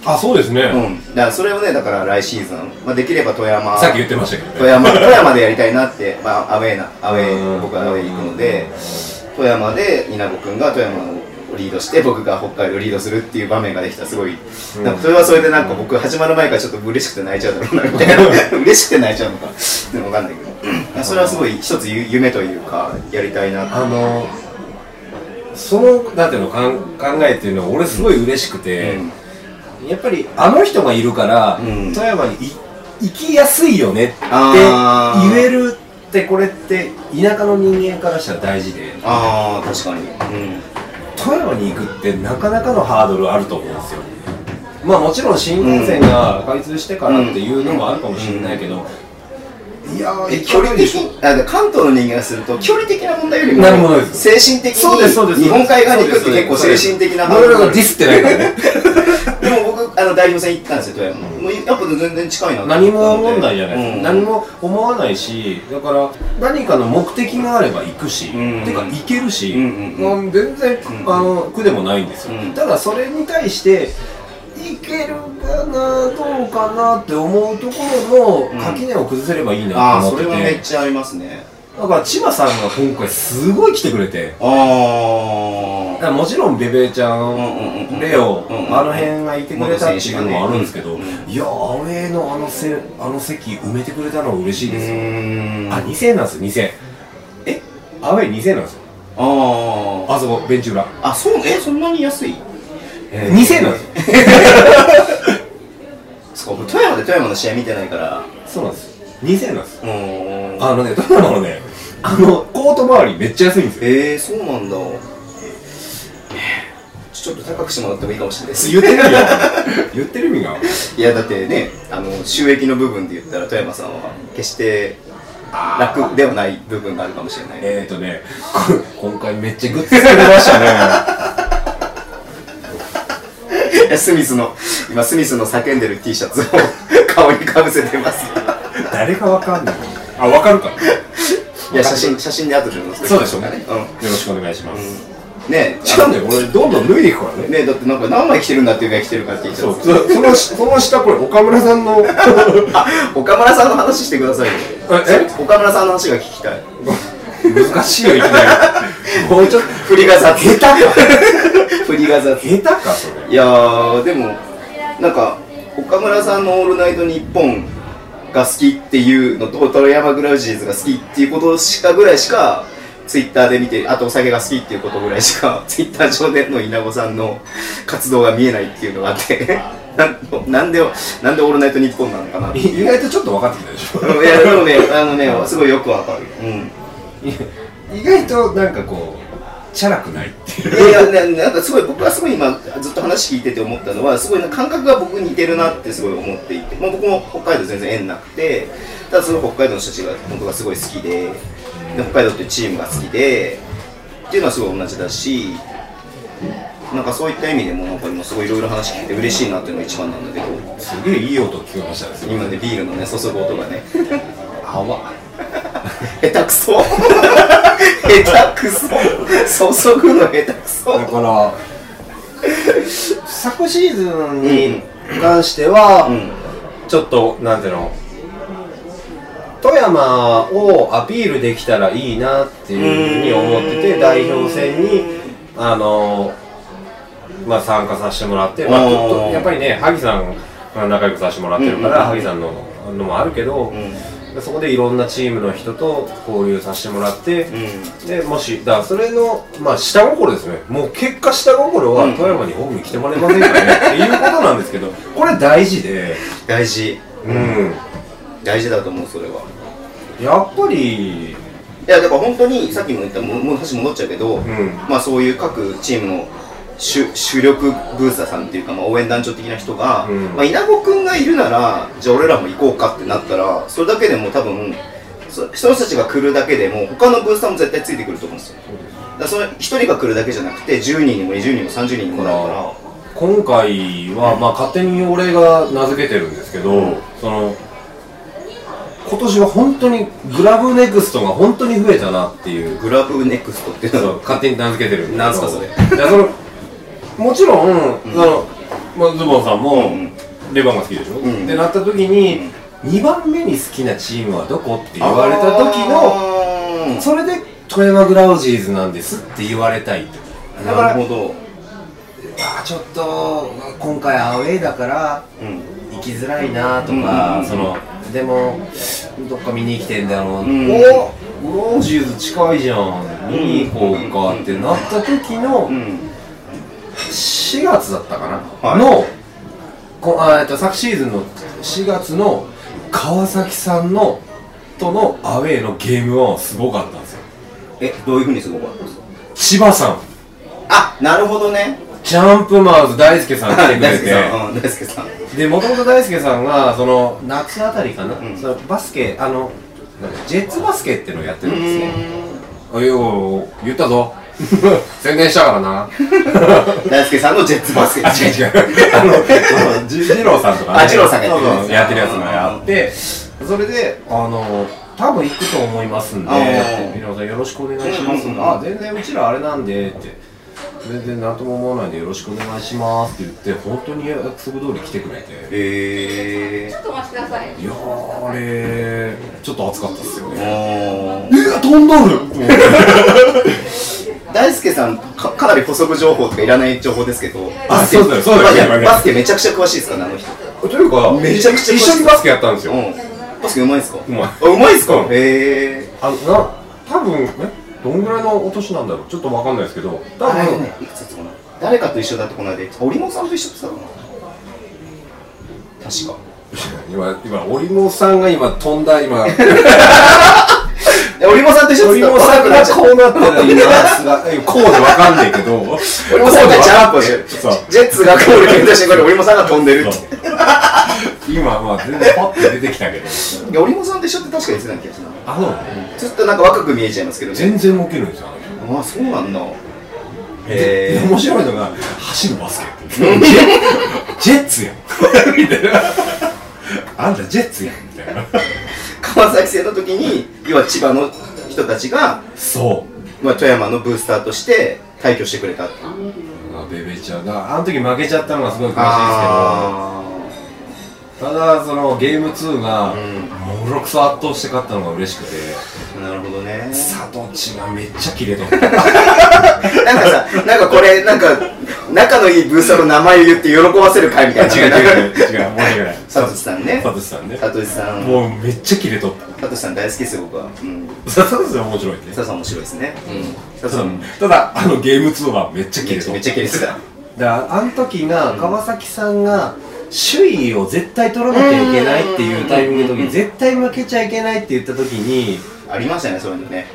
あそうですね、うん。だからそれをねだから来シーズン、まあ、できれば富山。さっき言ってましたけどね。富山富山でやりたいなって、まあ、アウェーなアウェうん。ー僕はアウェー行くので富山で稲子くんが富山をリードして僕が北海道をリードするっていう場面ができたらすごい、うん。なんかそれはそれでなんか僕始まる前からちょっと嬉しくて泣いちゃうだろうなみたいな嬉しくて泣いちゃうのか。でも分かんないけど。それはすごい一つゆ夢というかやりたいなあのそのなんていうの考えっていうのは俺すごい嬉しくて、うんやっぱりあの人がいるから、うん。富山にい行きやすいよねって言えるってこれって田舎の人間からしたら大事で。ああ確かに。うん。富山に行くってなかなかのハードルあると思うんですよ。まあもちろん新幹線が開通してからっていうのもあるかもしれないけど、いや距離的にあで関東の人間がすると距離的な問題よりも精神的そうですそうですに日本海側に行くって結構精神的なハードルディスってないからね あの代表戦行ったんですよ富山。もうやっぱ全然近いな何も問題じゃないうん。何も思わないしだから何かの目的があれば行くし、うん。てか行けるし、うんうんうん。全然、うんあの苦でもないんですよ、うん。ただそれに対していけるかなどうかなって思うところの垣根を崩せればいいあなあそれと思ってて、はめっちゃありますねだから千葉さんが今回すごい来てくれて。あだからもちろんベベちゃん、レオ、あの辺がいてくれたっていうのもあるんですけど、いやアウェーのあのせあの席埋めてくれたのは嬉しいですよ、ん。あ2000なんですよ2000えアウェー2000なんですよ。ああそこベンチ裏。ああそうえそんなに安い？2000なんです。よ そう僕富山で富山の試合見てないから。そうなんです。よ2000円なんです。うん。あのね富山のねあのコート周りめっちゃ安いんですよ。えー、そうなんだ。ちょっと高くしてもらってもいいかもしれないです。言ってる意味が言ってる意味がいやだってねあの収益の部分で言ったら富山さんは決して楽ではない部分があるかもしれない、えーとね こ今回めっちゃグッズ作りましたね。スミスの今スミスの叫んでる T シャツを顔にかぶせてます。誰かわかんないあわかるかいや写真写真で後で載せてそうでしょうね。ねうよろしくお願いします、ん。ね違うんだよ。俺どんどん脱いでいくからね。ねだってなんか何枚着てるんだっていうぐらい着てるから T シそうャツそそのその下これ岡村さんの。あ岡村さんの話してくださいよ。え岡村さんの話が聞きたい。難しいよいきなり。もうちょっと振りが雑。下手か。振りが雑。下手かそれ。いやーでもなんか岡村さんの「オールナイトニッポン」が好きっていうのと鳥山グラウジーズが好きっていうことしかぐらいしかツイッターで見てあとお酒が好きっていうことぐらいしか ツイッター上での稲子さんの活動が見えないっていうのがあって なんなんでなんで「オールナイトニッポン」なのかな意外とちょっと分かってきたでしょ。うんいやでもねあのねすごいよくわかる。うん。意外となんかこうチャラくないっていう。いやいやねなんかすごい僕はすごい今ずっと話聞いてて思ったのはすごいな感覚が僕に似てるなってすごい思っていて、まあ、僕も北海道全然縁なくてただその北海道の人たちが本当がすごい好きでで北海道っていうチームが好きでっていうのはすごい同じだしなんかそういった意味でもなんか今すごいいろいろ話聞いて嬉しいなっていうのが一番なんだけど。すげえいい音聞こえましたね。今ねビールのね注ぐ音がね。泡 下手くそ。下手くそ。注ぐの下手くそ。だから昨シーズンに関しては、うん。ちょっとなんていうの？富山をアピールできたらいいなっていうふうに思っててうん。代表戦にあのまあ参加させてもらって、まあ、やっぱりね萩さんが仲良くさせてもらってるから、うん。萩さんののもあるけど、うんそこでいろんなチームの人と交流させてもらって、うん。でもしだそれのまあ下心ですね。もう結果下心はうん。富山にホームに来てもらえませんかね。っていうことなんですけどこれ大事で。大事。うん。大事だと思うそれは。やっぱりいやだから本当にさっきも言ったももう話戻っちゃうけど、ん。まあそういう各チームの主主力ブースターさんっていうか、まあ、応援団長的な人が、うん。まあ、稲子君がいるならじゃあ俺らも行こうかってなったらそれだけでも多分そその人たちが来るだけでも他のブースターも絶対ついてくると思うんですよ。だからその1人が来るだけじゃなくて10人にも20人も30人にもなるから。今回はまあ勝手に俺が名付けてるんですけど、うんその今年は本当にグラブネクストが本当に増えたなっていう。グラブネクストっていうその勝手に名付けてるんなんすかそれもちろん、そのまあ、ズボンさんも、うん。レバンが好きでしょ、ん。ってなった時に、2番目に好きなチームはどこ？って言われた時ののそれで富山グラウジーズなんですって言われたいとだからなるほど、あーちょっと今回アウェーだからうん。行きづらいなとか、うん。そのでもどっか見に来てんだろう、うん。おグラウジーズ近いじゃん。見に行こうかってなった時の、うん4月だったかな、はい。のこあえっと昨シーズンの4月の川崎さんのとのアウェーのゲームはすごかったんですよ。えどういうふうにすごかったですか？千葉さん。あなるほどね。ジャンプマーズ大輔さん来てくれて。大輔さん、うん、でもともと大輔さんがその夏あたりかな、ん。そのバスケあのジェッツバスケっていうのをやってるんですね。あいや言ったぞ 宣伝したからな大輔さんのジェッツバスケあ、違う違う。あの、そのじ二郎さんとか、あ二郎さんがやってるやつやってるやつがやって、それで、あの、多分行くと思いますんで、あー皆さんよろしくお願いします。あ、全然うちらあれなんで、って。全然何とも思わないんでよろしくお願いしますって言って、本当に約束通り来てくれて。へちょっとお待ちください。いやー、あれ、ちょっと熱かったっすよね。ええ、飛んどると思って大輔さんかかなり補足情報とかいらない情報ですけどあバスケそうだよそうだよいや今ねバスケめちゃくちゃ詳しいですからねあの人。というか、めちゃくちゃ一緒にバスケやったんですよ。うん。バスケうまいですか？うまい。あうまいですか？うんへえあのな多分えどんぐらいのお年なんだろう？ちょっとわかんないですけど多分、あれねいくつだったかな？誰かと一緒だってこの間織本さんと一緒って言ってたかな？確か。今今織茂さんが今飛んだ今 いや織茂さんと一緒織茂さんがこうなってる今がこうでわかんな。いけど織茂さんがジャンプしジェッツがゴール決めた瞬間に織茂さんが飛んでるって今まあ全然パッて出てきたけどいや織茂さんと一緒って確かに言ってた気がするなあのちょっとなんか若く見えちゃいますけどね全然動けるんですよあそうなんだえ面白いのが走るバスケジェジェッツやんみたいなあんたジェッツやんみたいな。川崎戦の時に要は千葉の人たちが、そう。まあ、富山のブースターとして退去してくれたってあベベちゃんだあの時負けちゃったのがすごい悔しいですけど。あただそのゲーム2がうん。もろくそ圧倒して勝ったのが嬉しくて。あなるほど。ね佐藤千がめっちゃキレとったなんかさなんかこれなんか仲のいいブースターの名前を言って喜ばせる会みたいな。違う違う違う違う申し訳ない。サトシさんね。サトシさんね。サトシさん。もうめっちゃキレとった。サトシさん大好きですよ僕は。うん。サトシさん面白いね。サトシさん面白いですね。うん。サトシたださん。ただあのゲーム2はめっちゃキめっちゃめっちゃキレてた。だからあの時が川崎さんが首位を絶対取らなきゃいけないっていうタイミングの時絶対負けちゃいけないって言った時にありましたねそういうのね。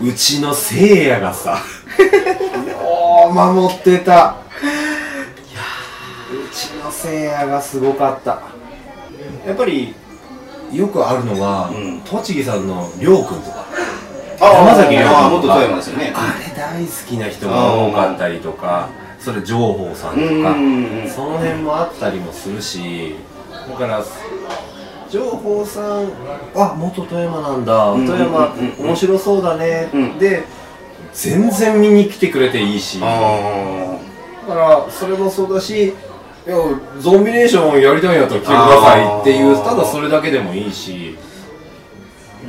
うちのせ いやがさよう守ってた。うちのせいやがすごかった。やっぱりよくあるのが、うん。栃木さんのりょうくんとか。あ山崎亮君とか。あれ大好きな人が多かったりとかそれ情報さんとうんかその辺もあったりもするしだから情報さん。あ元富山なんだ。うん富山面白そうだね。うん。で全然見に来てくれていいし。だあからそれもそうだしいやゾンビネーションやりたいんやったら来てくださいっていうただそれだけでもいいし。あ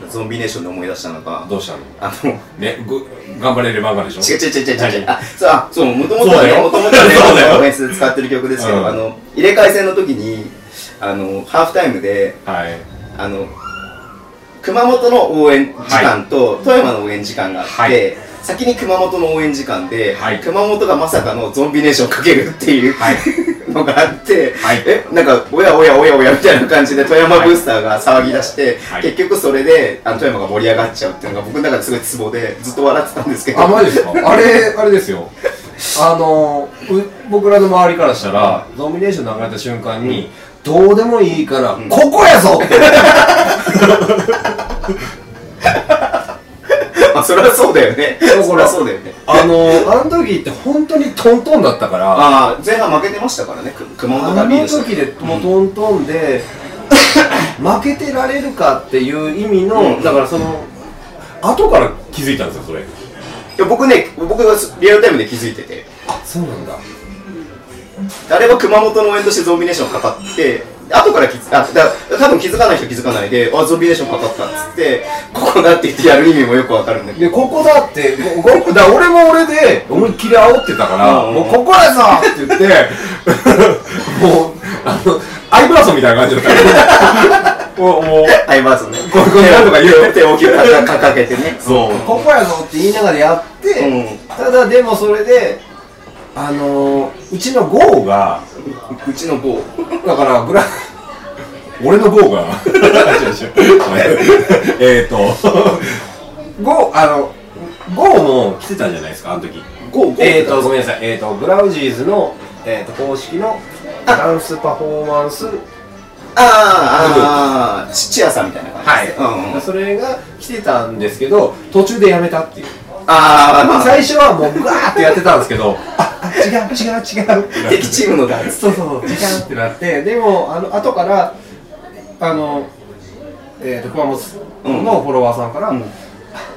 ゾンビネーションで思い出したのがどうしたの？あのねぐ頑張れる漫画でしょ？違う違う違う違う違う。何？あそうあそうもともとはねもともとはね オフェンスで使ってる曲ですけど、うん。あの入れ替え戦の時にあのハーフタイムではい。あの熊本の応援時間と富山の応援時間があって、はい。先に熊本の応援時間で、はい。熊本がまさかのゾンビネーションかけるっていう、はい。のがあって、はい。えなんかおやおやおやおやみたいな感じで富山ブースターが騒ぎ出して、はい。結局それであの富山が盛り上がっちゃうっていうのが僕の中ですごいツボでずっと笑ってたんですけど。あ、マジですか？あれ、あれですよ。あの、う僕らの周りからしたら、ゾンビネーション流れた瞬間に、どうでもいいから、ん。ここやぞ！って。あそれはそうだよね。それはそうだよね。あの、あの時って本当にトントンだったから、ああ前半負けてましたからね。く熊本あのがリードした時。でもうトントンで、負けてられるかっていう意味の、うん。だからその、後から気づいたんですよ、それ。いや僕ね僕がリアルタイムで気づいてて。あ、そうなんだ。あれは熊本の応援としてゾンビネーションかかって後から気づあだ多分気づかない人気づかないであゾンビネーションかかったっつってここだって言ってやる意味もよくわかるんだけど。で、ここだって、ごごだ俺も俺で思いっきり煽ってたから、うん。もうここやぞって言って、もう、あの、アイブラソンみたいな感じだった。もう、もう、アイバーソンね。これこれなんとか言う手を大きく掲げてね。そう、ここやぞって言いながらやって、うん。ただでもそれで、あのー、うちのゴーが、うちの某だから、グラ、俺のゴーが、えっと、ゴー、あの、ゴーも来てたじゃないですか、あの時。某某えーと、ごめんなさい、えーと、グラウジーズの、えーと、公式のダンスパフォーマンス、あーあー。チアさんみたいな感じですね。うんうん。それが来てたんですけど、途中でやめたっていう。あ最初はもう、ぐわーってやってたんですけど、あ、あ違う、違う、違う。敵チームのだそうそう、違う。ってなって、でも、あの、後から、あの、えーと、熊本のフォロワーさんから、うん。あ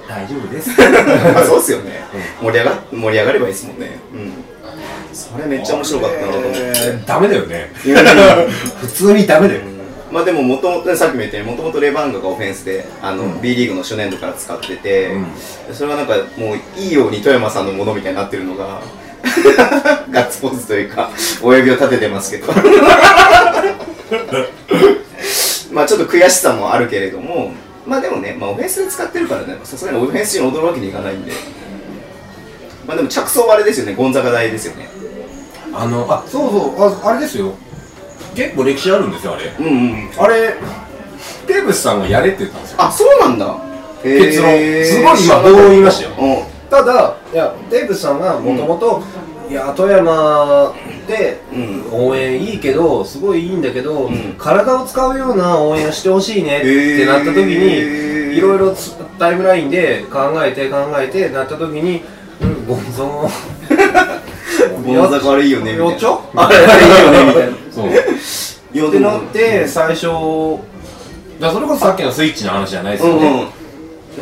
大丈夫です。ま あそうっすよね。盛り上が盛り上がればいいですもんね。うん。それめっちゃ面白かったなと思って。えーダメだよね。う ん普通にダメだよ。まあでももともとさっきも言ったようにもともとレバンガがオフェンスであの、B リーグの初年度から使ってて、うん。それはなんかもういいように富山さんのものみたいになってるのがガッツポーズというか親指を立ててますけど。まあちょっと悔しさもあるけれどもまあでもね、まあ、オフェンスで使ってるからねさすがにオフェンスに踊るわけにいかないんで。まあでも着想はあれですよねゴンザガ大ですよね。あの、あ、そうそう、ああれですよ。結構歴史あるんですよあれ。うんうんあれテーブスさんがやれって言ったんですよ。あそうなんだ。結論。へーすごい今棒を言いましたよ。うんただいやテーブスさんがもともといや富山でうん。応援いいけどすごいいいんだけど、ん。体を使うような応援をしてほしいねってなった時へー。にいろいろつタイムラインで考えて考えてなった時にうんゴンゾンを。ゴンザが悪いよねみたいな。やっちゃうあれいいよねみたいな。そう。ってなって最初だからそれこそさっきのスイッチの話じゃないですよね、うんうん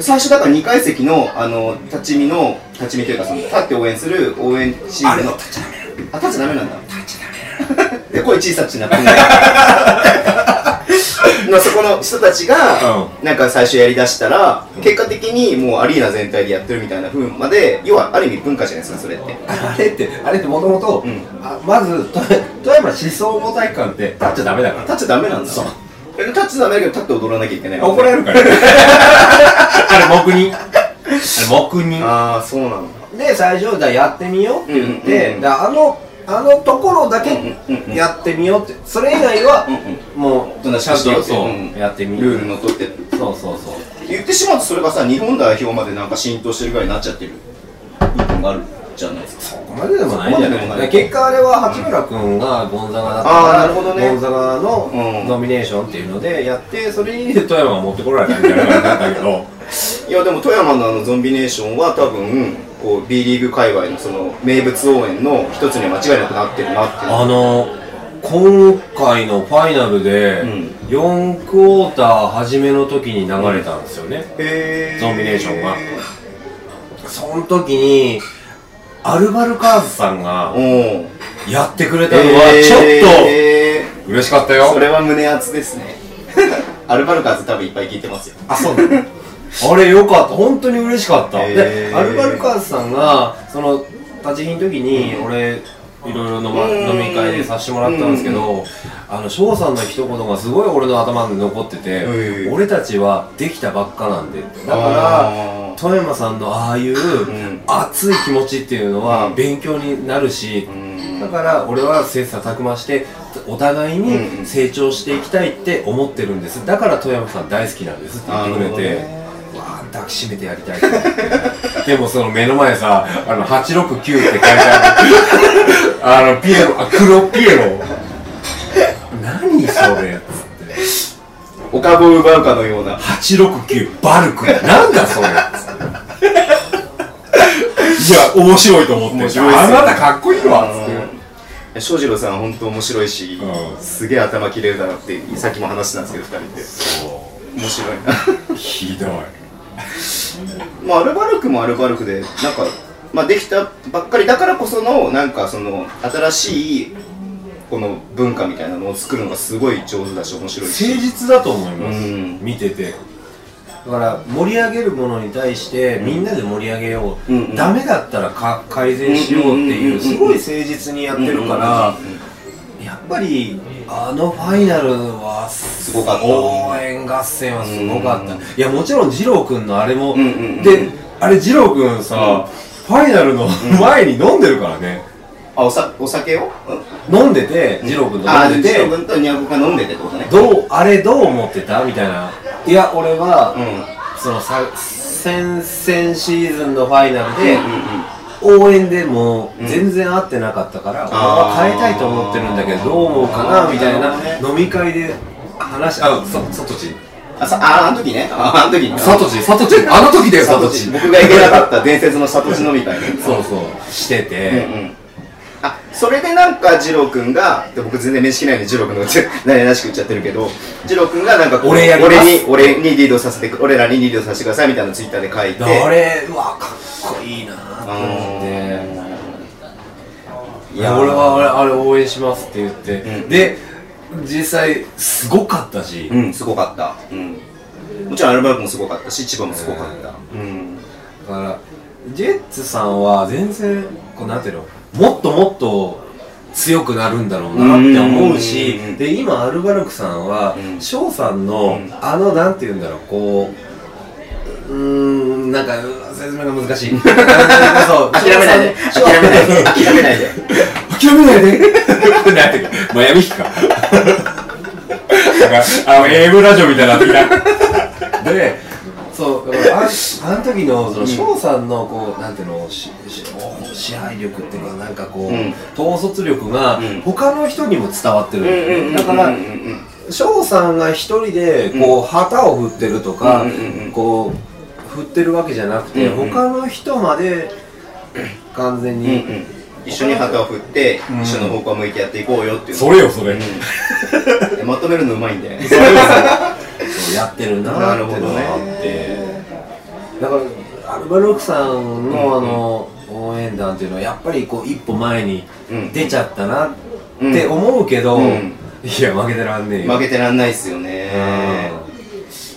最初だから2階席のあの立ち見の立ち見というかその立って応援する応援チームの。立ちダメあ立っちゃダメなんだ。立っちゃダメで声小さくしなくての そこの人たちが、なんか最初やりだしたら、結果的にもうアリーナ全体でやってるみたいな風まで要はある意味文化じゃないですかそれって。あれってあれってもともとうん。まずと富山思想母体育館って立っちゃダメだから。立っちゃダメなんだ。そう。え立っちゃダメだけど立って踊らなきゃいけない。怒られるから。あれ黙認。あれ黙認。ああそうなんだ。で最初じゃあやってみようって言って、うんうんうんであのあのところだけうんうんうんやってみようって。それ以外はうんもおとなうちゃんとそう、う。んやってみルールのとって。そうそうそう。言ってしまうとそれがさ日本代表までなんか浸透してるぐらいになっちゃってる。部分があるじゃないですか。そこまででもないんじゃない結果あれは八村君がゴンザガだった。からあーなるほどね。ゴンザガのうん。ノミネーションっていうのでやってそれに富山が持ってこられたみたいな感じだったけど。いやでも富山のあのゾンビネーションは多分こう B リーグ界隈のその名物応援の一つには間違いなくなってるなっていう。あの今回のファイナルでうん。4クォーター初めの時に流れたんですよね、へー。ゾンビネーションが。その時にアルバルカーズさんがやってくれたのはちょっと嬉しかったよ。それは胸熱ですね。アルバルカーズ多分いっぱい聞いてますよ。あそうなの？あれよかった。本当に嬉しかった、へでーアルバルカーズさんがその立ち飲の時に俺いろいろ飲,、ま、うん。飲み会でさせてもらったんですけど、あの翔さんの一言がすごい俺の頭に残ってて、俺たちはできたばっかなんでだから富山さんのああいう熱い気持ちっていうのはうん。勉強になるし、うん。だから俺は切磋琢磨してお互いうん。に成長していきたいって思ってるんです。だから富山さん大好きなんですって言ってくれて、わあ抱きしめてやりたい。でもその目の前さあの869って書いてある。あのピエロあ黒ピエロ。何それ。っつってお株を奪うかのような。869バルク。なんだそれいや面白いと思って面白いっすよあなたかっこいいわっつって。翔士郎さん本当面白いし、うん。すげえ頭切れるだろうってさっきも話したんですけど2人で。面白いな。ひどい。まあアルバルクもアルバルクでなんか、まあ、できたばっかりだからこそのなんかその新しいこの文化みたいなのを作るのがすごい上手だし面白いし。誠実だと思います、うん。見ててだから盛り上げるものに対してみんなで盛り上げよう、うんうん。ダメだったらか改善しようっていうすごい誠実にやってるからやっぱりあのファイナルはすごかった。応援合戦はすごかった、うんいやもちろん二郎君のあれも、であれ二郎君さ、ファイナルの前に飲んでるからね。あおさお酒を、うん、飲んでて二郎君と飲んでて、ロ君とニャゴが飲んでてってことね。どうあれどう思ってた？みたいないや俺は、うん。そのさ先々シーズンのファイナルで、応援でもうん。全然合ってなかったから、俺は変えたいと思ってるんだけどどう思うかなみたいな飲み会で話しあさサトチ。あさああの時ね。ああの時。にサトチ。サ トチ。あの時だよササトチ。僕が行けなかった伝説のサトチ飲み会。ねそうそう。してて、うんうん。あそれでなんか二郎君がで僕全然面識ないんで二郎君のこと何らしく言っちゃってるけど二郎君がなんかこう俺やります。俺に俺にリードさせてく俺らにリードさせてくださいみたいなのツイッターで書いて。あれうわかっこいいなと思って。いや俺はあれあれ応援しますって言って、うん。で実際すごかったし、うんすごかった。うん。もちろんアルバルクもすごかったし千葉もすごかった。うん。だからジェッツさんは全然こうなんていうのもっともっと強くなるんだろうなって思うしうんで今アルバルクさんはうん。翔さんのうん。あのなんていうんだろうこううーんなんか説明が難しい。そう諦めないで。翔諦めないで。諦めないで。諦めないで？なんていうかマヤミヒか。なんかあの AM ラジオみたいになってきた。でそうだからああの時のその翔さんのこうなんていうのしし支配力っていうかなんかこう、うん。統率力がうん。他の人にも伝わってるんだよね。だからうんうんうん。翔さんが一人でこう旗を振ってるとか、うんうんうんうん。こう振ってるわけじゃなくて、うんうん他の人まで完全に、うんうん。一緒に旗を振って、うん。一緒の方向を向いてやっていこうよっていう。それよそれ、うん。でまとめるのうまいんだよね。そう やってるなっていうのがあって、だからアルバルクさんのあの応援団っていうのはやっぱりこう一歩前に出ちゃったなって思うけど、いや負けてらんねえよ負けてらんないっすよね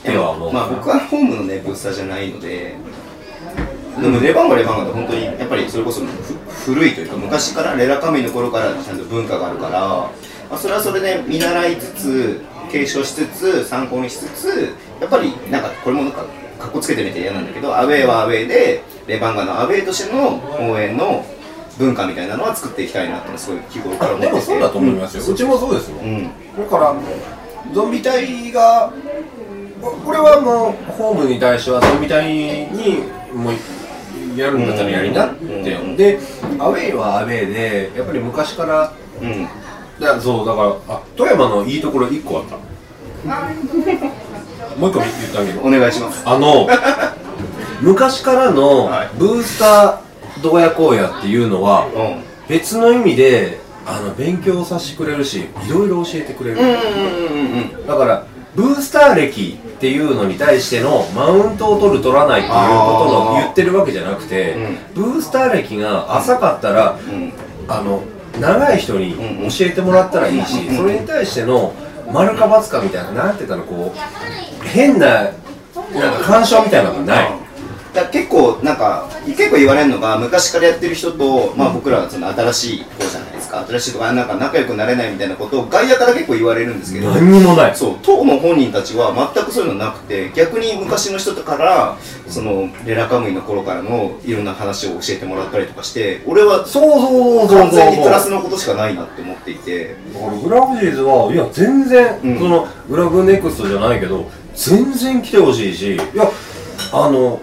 ではもうまあ僕はホームのねブースターじゃないのででもレバンガレバンガって本当にやっぱりそれこそ古いというか昔からレラカミの頃からちゃんと文化があるから、まあ、それはそれで見習いつつ継承しつつ参考にしつつやっぱりなんかこれもなんかかっこつけてみて嫌なんだけどアウェーはアウェーでレバンガのアウェーとしての応援の文化みたいなのは作っていきたいなってすごい日頃から思ってて。でもそうだと思いますよ、うちもそうですよ、うん。だからゾンビ隊がここれはもうホームに対してはゾンビ隊にもうやるんだったらやりなって、うん。でアウェイはアウェイでやっぱり昔からうん。だそうだからあ富山のいいところ1個あった。もう一個言ってあげるお願いします。あの昔からのはい。ブースター洞爺荒野っていうのはうん。別の意味であの勉強させてくれるしいろいろ教えてくれる、だからブースター歴っていうのに対してのマウントを取る取らないっていうことの言ってるわけじゃなくて、ブースター歴が浅かったらうん。あの長い人に教えてもらったらいいし、それに対しての丸か×かみたいななんていうかなこう変ななんか干渉みたいなのがない、だ結構なんか結構言われるのが昔からやってる人と、まあ、僕らはその新しい子じゃないですか。新しいとかなんか仲良くなれないみたいなことを外野から結構言われるんですけど。何にもない。そう当の本人たちは全くそういうのなくて逆に昔の人からそのレラカムイの頃からのいろんな話を教えてもらったりとかして俺はそうそうそうそう完全にプラスのことしかないなって思っていて。だからグラフジーズはいや全然、うん。そのグラフネクストじゃないけど全然来てほしいしいやあの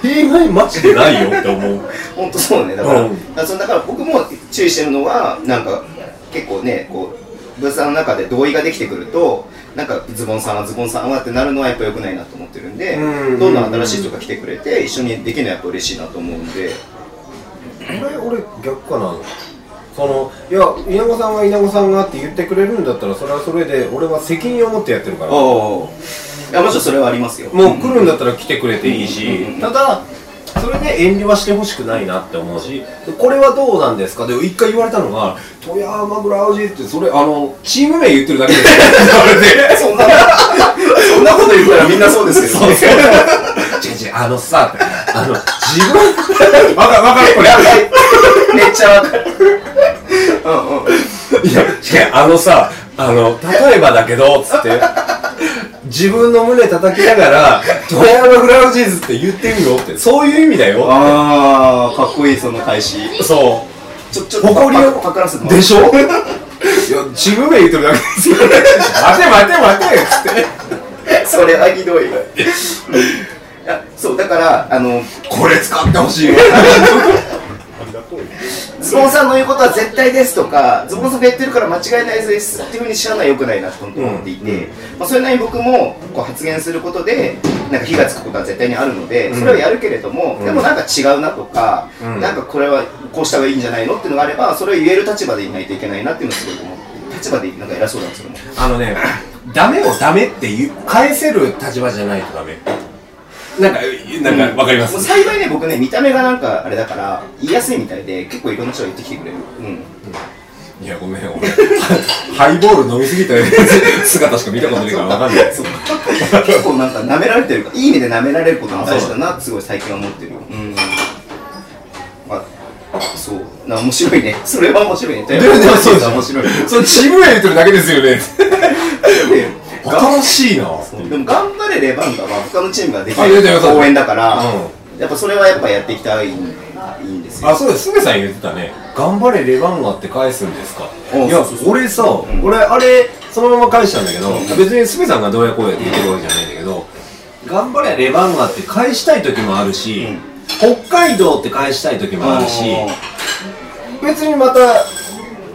弊害マジでないよって思う。本当そうね。だから,、うん。だからそのだから僕も注意してるのはなんか結構ねこうブースターの中で同意ができてくるとなんかズボンさんはズボンさんはってなるのはやっぱ良くないなと思ってるんで、うん。どんどん新しい人が来てくれて一緒にできるのはやっぱ嬉しいなと思うんで。俺俺逆かな。そのいや稲子さんが稲子さんがって言ってくれるんだったらそれはそれで俺は責任を持ってやってるから。おいやもちろんそれはありますよ。もう来るんだったら来てくれていいしただそれで遠慮はしてほしくないなって思うしこれはどうなんですか？で一回言われたのが「富山グラウジ」ってそれあのチーム名言ってるだけですよ。言われてそんなそんなこと言ったらみんなそうですけどね違う違うあのさあの自分？わかるわかるこれ。めっちゃわかる。うんうん。いや違うあのさあの例えばだけどつって自分の胸叩きながら「富山グラウジーズ」って言ってみろって。そういう意味だよああかっこいいその返し。そちょちょっと誇りをパクらせてもうらでしょ？いやチーム名言ってるだけですよ。待て待て待て。っつってそれはひどい。いやそうだからあのこれ使ってほしい。よ ズボンさんの言うことは絶対ですとかズボンさんが言ってるから間違いないですっていうふうに知らないよくないなと思っていて、まあ、それなりに僕もこう発言することでなんか火がつくことは絶対にあるのでそれをやるけれども、でもなんか違うなとか、うん。なんかこれはこうした方がいいんじゃないのっていうのがあればそれを言える立場でいないといけないなっていうのをすごい思って立場でなんか偉そうなんですよねあのねダメをダメって返せる立場じゃないとダメなんかなんかわかります。幸いね僕ね見た目がなんかあれだから言いやすいみたいで結構いろんな人が言ってきてくれる。うん。いやごめん俺。ハイボール飲みすぎた姿しか見たことないからわかんない。結構なんか舐められてるいい意味で舐められることが大事だなってすごい最近は思ってるうん。まあそう。な面白いね。それは面白いね。でもでもそう面白い。それチーム名言ってるだけですよね。で新しいな。でも頑張れレバンガは他のチームができる応援だから、うやっぱそれはやっぱやっていきたいがいいんですよ。あそうです。すべさん言ってたね。頑張れレバンガって返すんですか？あいや俺さ、ん。俺あれそのまま返したんだけど、別にすべさんがどうやこうやって言ってるわけじゃないんだけど頑張れレバンガって返したい時もあるし、北海道って返したい時もあるし別にまた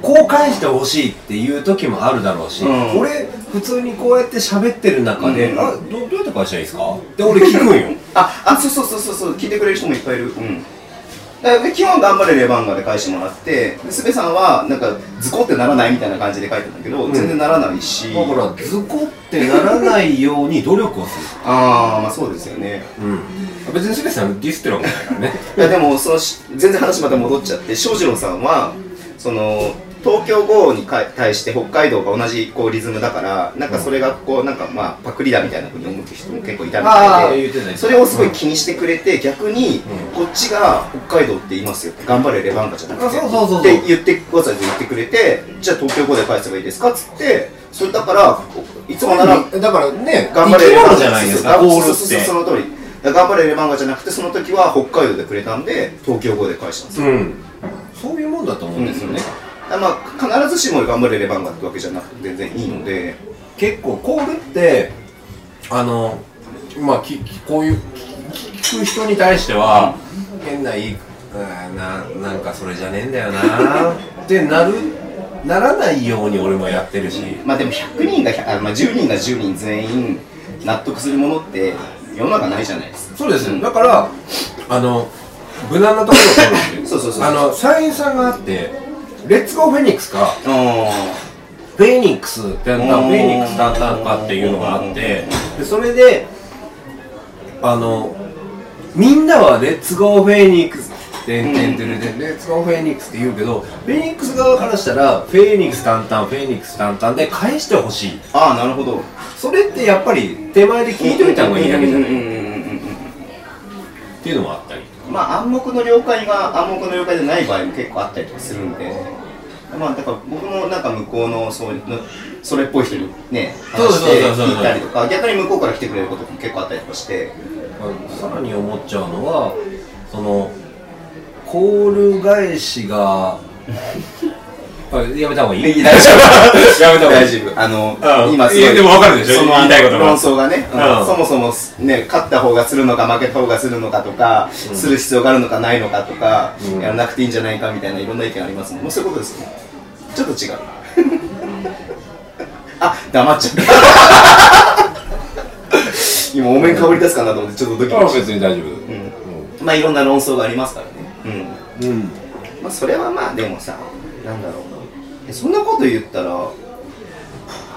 こう返してほしいっていう時もあるだろうし、うん。俺普通にこうやって喋ってる中で、うん。あどどうやって返したらいいですか？って俺聞くんよ。ああそうそうそうそうそう聞いてくれる人もいっぱいいる。うん。だから基本頑張れレバンガで返してもらってですべさんはなんかズコってならないみたいな感じで書いてたんだけど、うん。全然ならないし。だからズコってならないように努力をする。ああまあそうですよね。うん、別にすべさんディスってるわけないからね。いやでもそのし全然話また戻っちゃって翔士郎さんはその東京豪雨にか対して北海道が同じこうリズムだからなんかそれがこうなんかまあパクリだみたいなふうに思ってる人も結構いたみたいでそれをすごい気にしてくれて逆にこっちが北海道って言いますよ頑張れレバンガじゃなくてあそうそうそうそう。って言ってわざわざ言ってくれてじゃあ東京語で返せばいいですかっつってそれだからいつもならだからね頑張れレバンガじゃないですか。ゴールってその通り。頑張れレバンガじゃなくてその時は北海道でくれたんで東京語で返したんですよ、うん。そういうもんだと思うんですよね、だからまあ必ずしも頑張れレバンガってわけじゃなくて全然いいので結構コールってあのまあききこういうき聞く人に対しては、変な言いうんななんかそれじゃねえんだよなってなるならないように俺もやってるし。まあでも100人が100あ、まあ、10人が10人全員納得するものって世の中ないじゃないですか。そうですだからあの無難なところを取るんです そうそうそう。あの社員さんがあってレッツゴーフェニックスか。あフェニックスってやったフェニックスだったのかっていうのがあって。でそれであのみんなはレッツゴーフェニックスてんてんてんてんレッツゴーフェニックスって言うけどフェニックス側からしたらフェニックスタンタンフェニックスタンタンで返してほしい。ああなるほど。それってやっぱり手前で聞いといた方がいいだけじゃない？っていうのもあったり。まあ暗黙の了解が暗黙の了解でない場合も結構あったりとかするんでまあだから僕もなんか向こうのそうそれっぽい人にね話して聞いたりとか逆に向こうから来てくれることも結構あったりとかして。さらに思っちゃうのはそのコール返しがあやめた方がいい？大丈夫。やめた方がいい。大丈夫。あの、うん。今すごいでも分かるでしょ？その言いたいことが。論争がね、うん。うん。そもそもね勝った方がするのか負けた方がするのかとか、する必要があるのかないのかとか、うん。やらなくていいんじゃないかみたいないろんな意見ありますもん。もうそういうことですよちょっと違う。あ黙っちゃった。今お面かぶり出すかなと思ってちょっとドキあドキして別に大丈夫。うん。まあいろんな論争がありますからね。うん。うん。まあそれはまあでもさなんだろう。えそんなこと言ったら、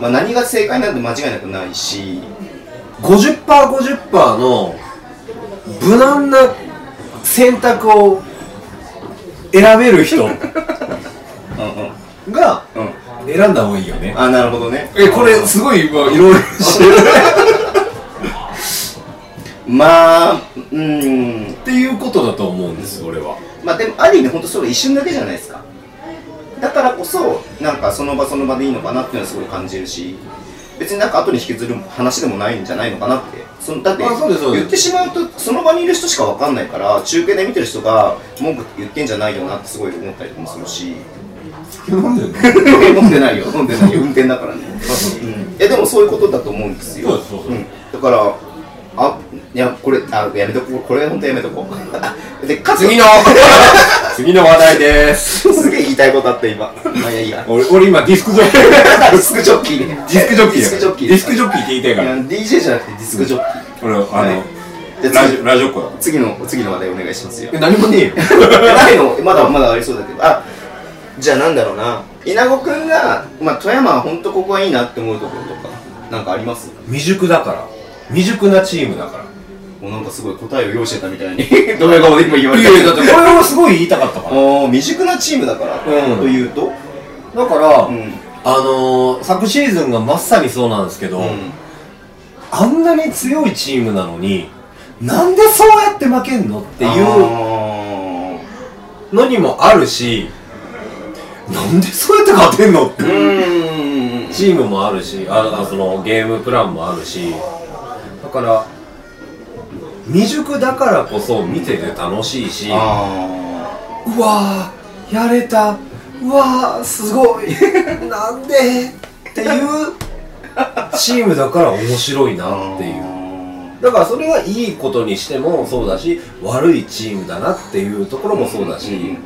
まあ、何が正解なんて間違いなくないし 50%50% の無難な選択を選べる人 うんうん。がうん。選んだ方がいいよね。あなるほどね。えこれすごい今いろいろしてる。まあうん。っていうことだと思うんです俺は。まあでもある意味本当それ一瞬だけじゃないですかだからこそなんかその場その場でいいのかなっていうのはすごい感じるし別になんか後に引きずる話でもないんじゃないのかなってそのだって言ってしまうとその場にいる人しかわかんないから中継で見てる人が文句言ってんじゃないよなってすごい思ったりもするし。なんで飲んでないよ。飲んでないよ。運転だからね、う。ん、いやでもそういうことだと思うんですよ。そうだからあいやこれあやめとこう。これ本当やめとこう。でかつ次の 次の話題です。すげえ言いたいことあった今。まあいやいいや。俺俺今ディスクジョッキー。ディスクジョッキーね。ディスクジョッキーディスクジョッキー。ディスクジョッキーって言いたいから。DJ じゃなくてディスクジョッキー。俺あの、ラ次ジラジオっ子だ。次の次の話題お願いしますよ。え何もねえよ。ないの。まだまだありそうだけど。あじゃあなんだろうな。稲子くんが、まあ、富山は本当ここはいいなって思うところとかなんかあります？未熟だから。未熟なチームだからもうなんかすごい答えを用意してたみたいに ドヤ顔で今言われいたやいやだってこれはすごい言いたかったから。もう未熟なチームだから、うん。というとだから、うん。あのー、昨シーズンがまさにそうなんですけど、うん。あんなに強いチームなのになんでそうやって負けんのっていうあのにもあるしなんでそうやって勝てんのってーうーん。チームもあるしああそのゲームプランもあるし。だから未熟だからこそ見てて楽しいしあうわーやれた。うわーすごい。なんでっていうチームだから面白いなっていう。だからそれはいいことにしてもそうだし悪いチームだなっていうところもそうだし、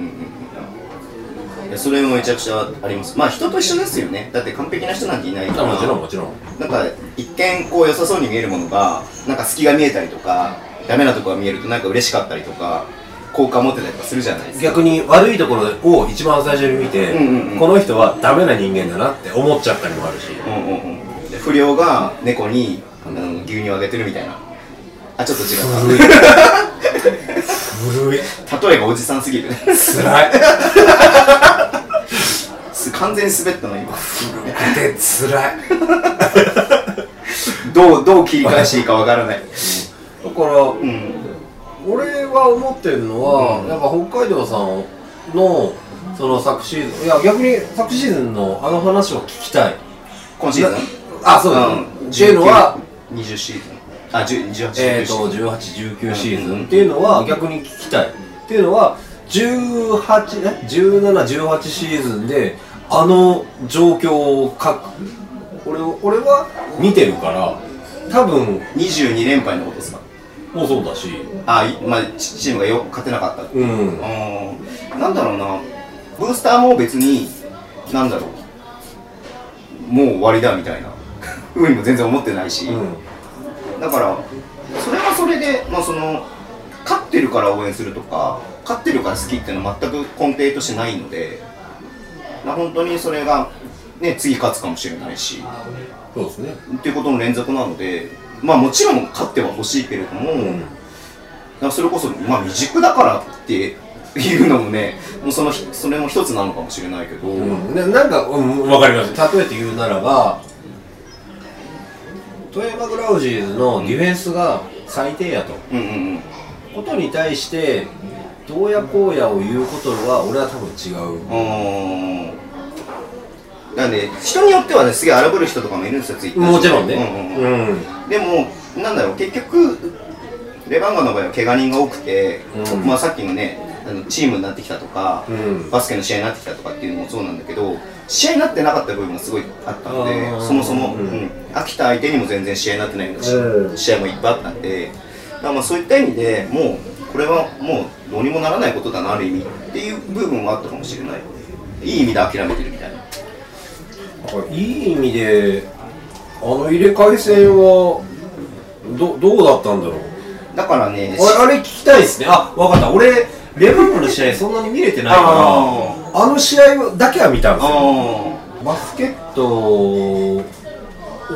それもめちゃくちゃあります。まあ人と一緒ですよね。だって完璧な人なんていないから。もちろんもちろん。なんか一見こう良さそうに見えるものがなんか隙が見えたりとかダメなとこが見えるとなんか嬉しかったりとか好感持ってたりとかするじゃないですか。逆に悪いところを一番最初に見て、うんうんうん。この人はダメな人間だなって思っちゃったりもあるし、うんうんうん。で不良が猫にあの牛乳をあげてるみたいな。あちょっと違古い。古い。った例えがおじさんすぎる。ねつらい。す完全に滑ったの今。でつらい。どうどう切り返していいかわからない だからうん。俺は思ってるのは、うん。やっぱ北海道さんのその昨シーズンいや逆に昨シーズンのあの話を聞きたい。今シーズン？あそうだ、ん。っていうのは20シーズン。あ10 18えー、と1819シーズン。っていうのは逆に聞きたい。っていうのは18ね1718シーズンであの状況を書く。俺俺は見てるから多分22連敗のことですか？もうそうだし。あいまあチチームがよ勝てなかった。うん。うん。なんだろうな。ブースターも別になんだろう。もう終わりだみたいな。ふうにも全然思ってないし、うん。だからそれはそれでまあその勝ってるから応援するとか勝ってるから好きっていうのは全く根底としてないのでまあ本当にそれがね次勝つかもしれないし。そうですね。っていうことの連続なのでまあもちろん勝っては欲しいけれども、だからそれこそまあ未熟だからっていうのもねもうそのひそれも一つなのかもしれないけど、うん、ななんか、うん、分かります。例えて言うならば富山グラウジーズのディフェンスが最低やと。うんうんうん。ことに対してどうやこうやを言うことは俺は多分違う。うー。んなんで人によってはねすげえ荒ぶる人とかもいるんですよツイッターもちろんね。うん。うん。うんうんでもなんだろう結局レバンガの場合は怪我人が多くて、うん。まあさっきのねあのチームになってきたとか、うん。バスケの試合になってきたとかっていうのもそうなんだけど試合になってなかった部分がすごいあったのでそもそも、ううん。ん飽きた相手にも全然試合になってないような試合もいっぱいあったんでだからまあそういった意味でもうこれはもうどうにもならないことだなある意味っていう部分はあったかもしれない。いい意味で諦めてるみたいないい意味であの入れ替え戦はどどうだったんだろう？だからねあれあれ聞きたいですね。あ分かった。俺レバンガの試合そんなに見れてないからあの試合だけは見たんですよ。あバスケット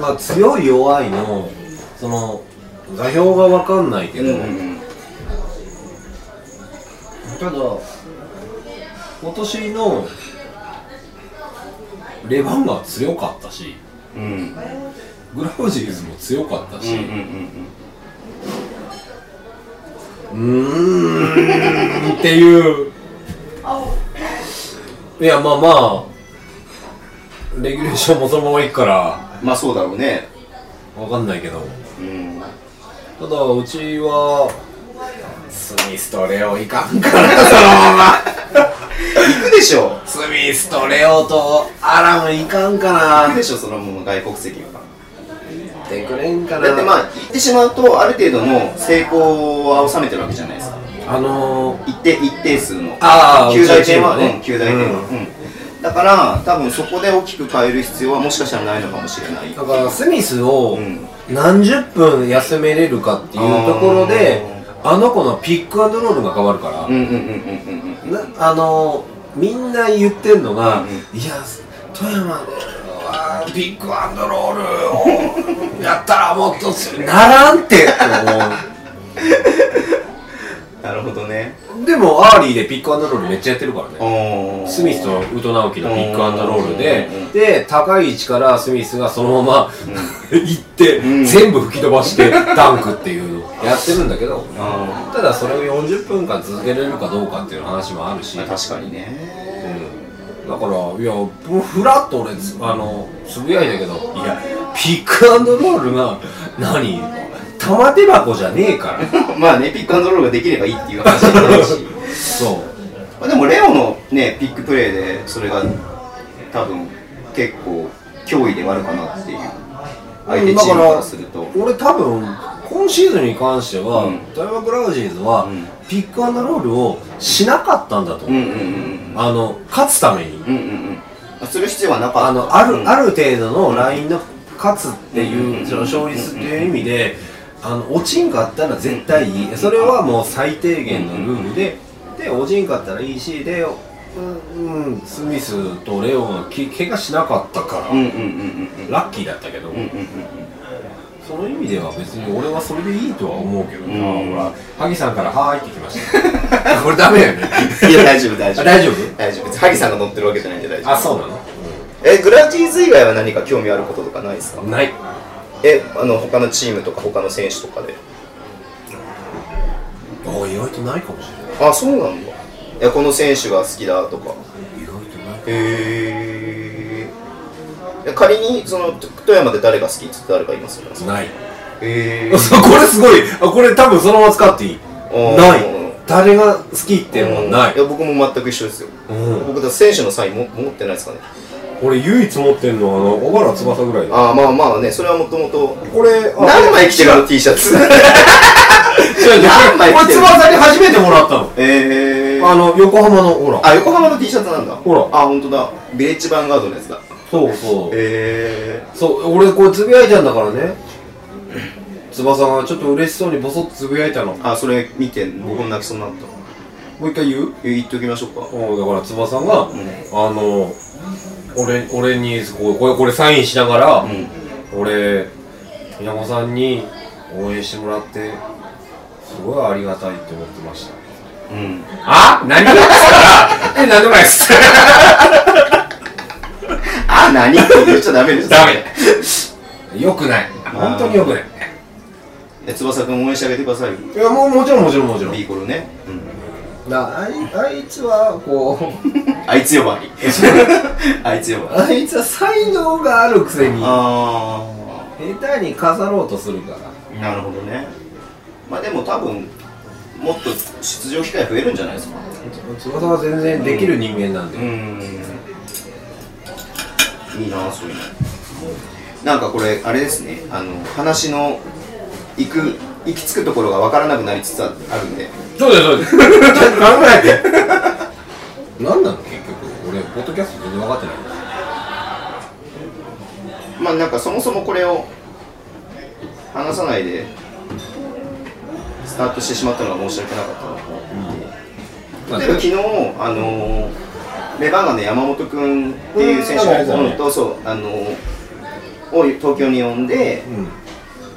が強い弱いのその座標が分かんないけど、うん。ただ今年のレバンガは強かったしうん。グラウジーズも強かったし。うんうんっていう。いやまあまあレギュレーションもそのままいくから。まあそうだろうね。分かんないけど。うん。ただうちはスミスとレオいかんからそのまま。行くでしょ。スミスとレオとアラムいかんかな行くでしょそのもう外国籍がってくれんかな。だってまあ言ってしまうとある程度の成功は収めてるわけじゃないですか。あのー、一定一定数の。あー旧大点はね。うん旧大点は。うん。うん。だから多分そこで大きく変える必要はもしかしたらないのかもしれない。だからスミスをうん。何十分休めれるかっていうところであの子のピックアンドロールが変わるから、あのみんな言ってんのが、うんいや富山はピックアンドロールをやったらもっとならんってって なるほどね。でも early でピックアンドロールめっちゃやってるからね。スミスとウトナオキのピックアンドロールで。うんで高い位置からスミスがそのまま 行ってうん。全部吹き飛ばしてダンクっていうのやってるんだけど。あただそれを40分間続けれるかどうかっていう話もあるし。確かにね。だからいやフラッと俺つあのつぶやいたけどいやピックアンドロールが何？玉手箱じゃねえから。まあねピックアンドロールができればいいっていう話じゃないし。そまあ、でもレオのねピックプレーでそれが多分結構脅威ではあるかなっていう。相手チームからすると。俺多分今シーズンに関しては、うん。富山グラウジーズは、うん。ピックアンドロールをしなかったんだと。思う、うんうんうん。あの勝つために、うんうんうん。うんする必要はなかった。あのある,、うん。ある程度のラインの勝つっていう、うんその勝率っていう意味で、あの落ちんかったら絶対いい。それはもう最低限のルールで、で落ちんかったらいいしで、うんうん、スミスとレオンがき怪我しなかったから、うんうんうんうんうん。ラッキーだったけど、うんうんうんその意味では別に俺はそれでいいとは思うけどな、うん。ほら萩さんから「はーい」ってきました これダメよね。いや大丈夫大丈夫。あ大丈夫？大丈夫。別に萩さんが乗ってるわけじゃないんで大丈夫。あそうなの、えグラティーズ以外は何か興味あることとかないですか？ない。えあの他のチームとか他の選手とかで？あ意外とないかもしれない。あそうなんだ。いやこの選手が好きだとか。意外とないへえ仮にその富山で誰が好きって言って誰かいます？ない。へそう これすごい。あこれ多分そのまま使っていい。ー。ない。誰が好きっていうない。いや僕も全く一緒ですよ。うん。僕だ選手のサインも持ってないですかね。俺唯一持ってんのはあの小原翼ぐらいだ。ああまあまあねそれはもともと。これあ何枚着てるの？T シャツ。違う違う。何枚これ着てる翼に初めてもらったの。ええあの横浜のほら。あ横浜の T シャツなんだ。ほら。あ本当だ。ビレッジヴァンガードのやつだそうそう。えそう俺これつぶやいたんだからね。翼がちょっと嬉しそうにボソッとつぶやいたの。もー、あそれ見て僕も泣きそうになった。う一回言う？え言っておきましょうか。うんだから翼が、ん。あの俺俺にこうこれこれサインしながら、うん。俺宮本さんに応援してもらってすごいありがたいって思ってました。うん。あ？何がですか？え何でもないです あ何？って言っちゃダメです。ダメ。よくない。本当によくない。え翼くん応援してあげてください。よいやもうもちろんもちろんもちろん。ビーコルね、うん、だあいあいつはこう あいつ呼ばわり。あいつ呼ばわり。あいつは才能があるくせにあ下手に飾ろうとするから。あなるほどね。まあでも多分もっと出場機会増えるんじゃないですか。翼は全然できる人間なんで、うんいいなそういうの。なんかこれあれですね。あの話の行く行き着くところが分からなくなりつつあるんで。そうですそうです。考えて何なの結局。俺ポッドキャスト全然分かってない。まあなんかそもそもこれを話さないでスタートしてしまったのは申し訳なかったなまあ例えば昨日、あのレバンガの山本君っていう選手がいるのと、そう、あのを東京に呼んで、うん。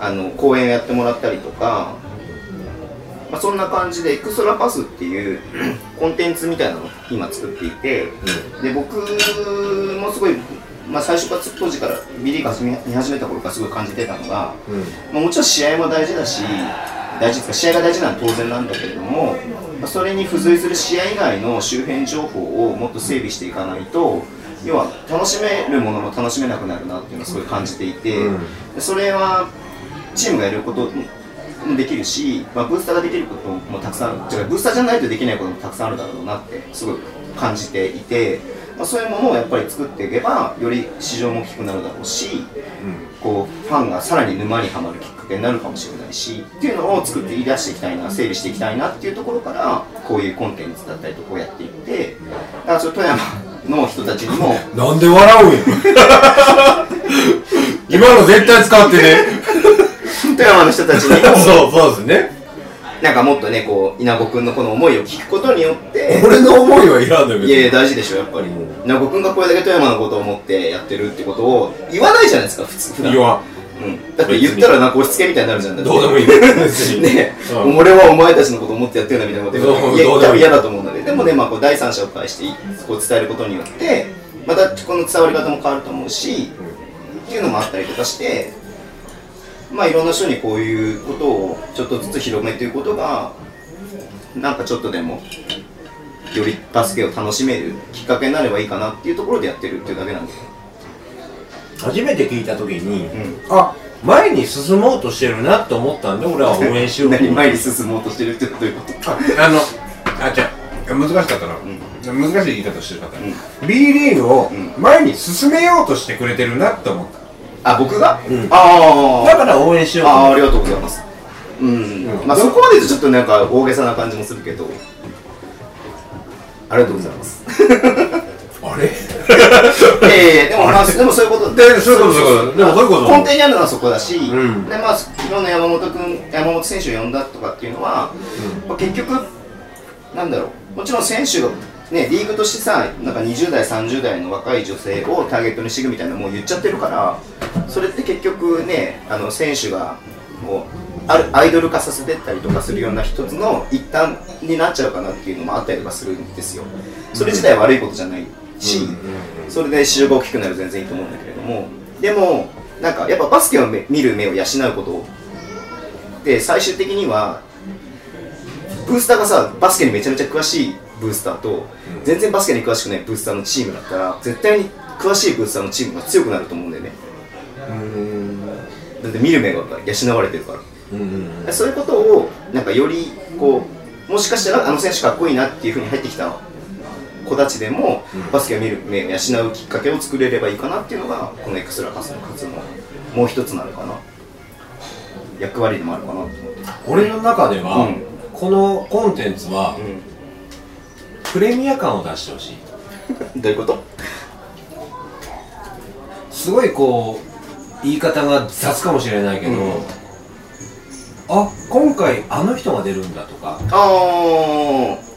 あの講演をやってもらったりとか、まあ、そんな感じでエクストラパスっていう コンテンツみたいなのを今作っていて、で僕もすごい、まあ、最初から当時からビリーが見始めた頃からすごい感じてたのが、うん。まあ、もちろん試合も大事だし大事ですか試合が大事なのは当然なんだけれども、まあ、それに付随する試合以外の周辺情報をもっと整備していかないと要は楽しめるものも楽しめなくなるなっていうのをすごい感じていて、それはチームがやることもできるし、まあ、ブースターができることもたくさんある。違うブースターじゃないとできないこともたくさんあるだろうなってすごい感じていて、まあ、そういうものをやっぱり作っていけばより市場も大きくなるだろうしこうファンがさらに沼にはまるきっになるかもしれないしっていうのを作って言い出していきたいな整備していきたいなっていうところからこういうコンテンツだったりとかをやっていってだからそれ富山の人たちにも なんで笑うんや。今の絶対使ってね。富山の人たちにも そうそうですね。なんかもっとねこう稲子君のこの思いを聞くことによって俺の思いはいらんのよいやいや大事でしょやっぱり。稲子君がこれだけ富山のことを思ってやってるってことを言わないじゃないですか普通普段。言わんうん、だって言ったらなんか押し付けみたいになるじゃん。どうでもいい。ね、うん。俺はお前たちのことを思ってやってるんだみたいなこと嫌だと思うのででもね、まあ、こう第三者を介してこう伝えることによってまたこの伝わり方も変わると思うし、っていうのもあったりとかしてまあいろんな人にこういうことをちょっとずつ広めていくことがなんかちょっとでもよりバスケを楽しめるきっかけになればいいかなっていうところでやってるっていうだけなんで初めて聞いた時に、ん。あ前に進もうとしてるなって思ったんで俺は応援しよう 何前に進もうとしてるってどういうこと？ああのあじゃや難しかったな、ん。難しい言い方してる方、う B リーグをん。前に進めようとしてくれてるなって思った。あ僕が、うん。ああだから応援しようとああありがとうございます。うん、うん。まあそこまで言うとちょっとなんか大げさな感じもするけど。ありがとうございますやいやでもまあでもそういうこと。でそういうことそういうこと。でもそういうこと。根底にあるのはそこだし、ん。でまあ昨日の山本君山本選手を呼んだとかっていうのは、まあ、結局なんだろう。もちろん選手がねリーグとしてさなんか20代30代の若い女性をターゲットにしていくみたいなのもう言っちゃってるからそれって結局ねあの選手がもうあるアイドル化させてったりとかするような一つの一端になっちゃうかなっていうのもあったりとかするんですよ。それ自体は悪いことじゃないし、それで市場が大きくなる全然いいと思うんだけれども。でもなんかやっぱバスケをめ見る目を養うことで最終的にはブースターがさバスケにめちゃめちゃ詳しいブースターと、全然バスケに詳しくないブースターのチームだったら絶対に詳しいブースターのチームが強くなると思うんだよね。だって見る目が養われてるから。うんうん。そういうことをなんかよりこうもしかしたらあの選手かっこいいなっていうふうに入ってきた子たちでも、バスケを見る目を養うきっかけを作れればいいかなっていうのがこのエクストラパスの活動のもう一つなのかな。役割でもあるかなと思って俺の中では、うん。このコンテンツは、プレミア感を出してほしい。どういうこと？すごいこう言い方が雑かもしれないけど、うん。あ今回あの人が出るんだとか。ああ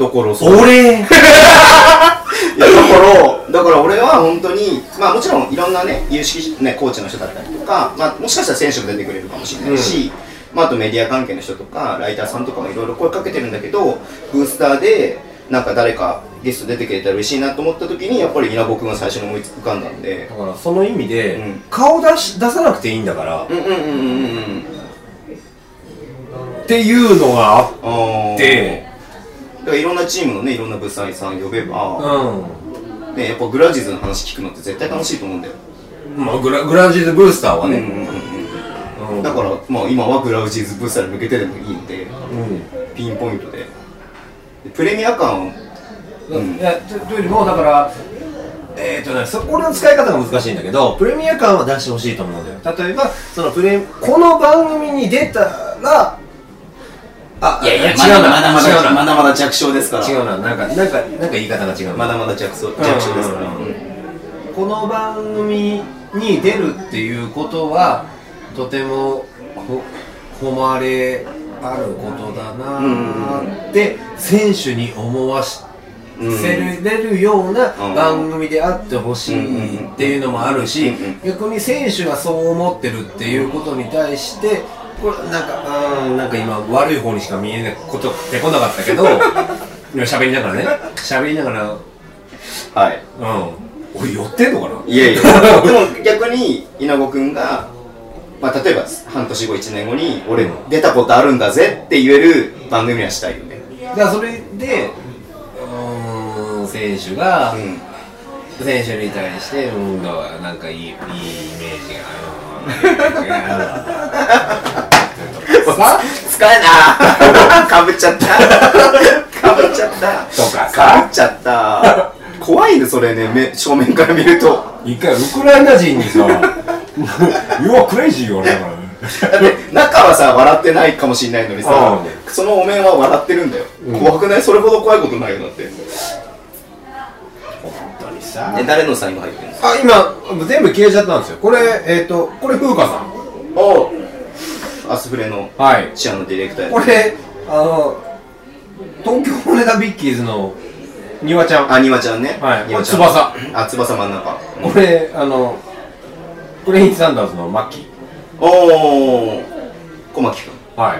ところそう。俺。いやだからだから俺は本当にまあもちろんいろんなね有識ねコーチの人だったりとか、まあ、もしかしたら選手も出てくれるかもしれないし、まあ、あとメディア関係の人とかライターさんとかもいろいろ声かけてるんだけどブースターでなんか誰かゲスト出てくれたら嬉しいなと思った時にやっぱり稲穂君が最初に思い浮かんだんで。だからその意味で、うん。顔出し出さなくていいんだから、うんうんうんうんうん。っていうのがあってだからいろんなチームのねいろんな物産さん呼べば、うね、やっぱグラジーズの話聞くのって絶対楽しいと思うんだよ、んまあグラグラジーズブースターはね、うんうんだから、まあ、今はグラウジーズブースターに向けてでもいいんでうん。ピンポイントで。でプレミア感をうん。いやとというよりもだからえーとね、そこの使い方が難しいんだけどプレミア感は出してほしいと思うんだよ。例えばそのプレこの番組に出たらあいやいや違うな。まだまだ違うな。まだまだ弱小ですから。違うな。なんかなんかなんか言い方が違うな。まだまだ弱小弱小ですから、この番組に出るっていうことはとてもほ誉れあることだなーって選手に思わしせれるようなうん。番組であってほしいっていうのもあるし逆に選手がそう思ってるっていうことに対してこれなんかうんなんか今悪い方にしか見えないことってこなかったけど 今喋りながらね喋りながらはい。うん。俺寄ってんのかな？いやいや。でも逆に稲子君が、まあ、例えば半年後1年後に俺出たことあるんだぜって言える番組にはしたいよね。だからそれでうーん選手が、うん。選手に対してうんなんかいいいいイメージがあるさ？使えな。かぶっちゃった。かぶっちゃった。とか。さかぶっちゃった。怖いねそれね。目正面から見ると。一回ウクライナ人にさ「You are crazy」言われたからね。だって中はさ笑ってないかもしれないのにさそのお面は笑ってるんだよ、怖くない？それほど怖いことないよだって。本当にさ。え誰のサインが入ってるんですかあ今全部消えちゃったんですよ。これえっ、とこれ風花さん。おアスフレのはい。チアのディレクターやこれあの東京骨田ビッキーズの庭ちゃん。あ、にわちゃんね。はい。にわちゃん。翼。あ、翼真ん中。これあのクレインサンダーズのマッキおー、小牧くん。ーはい。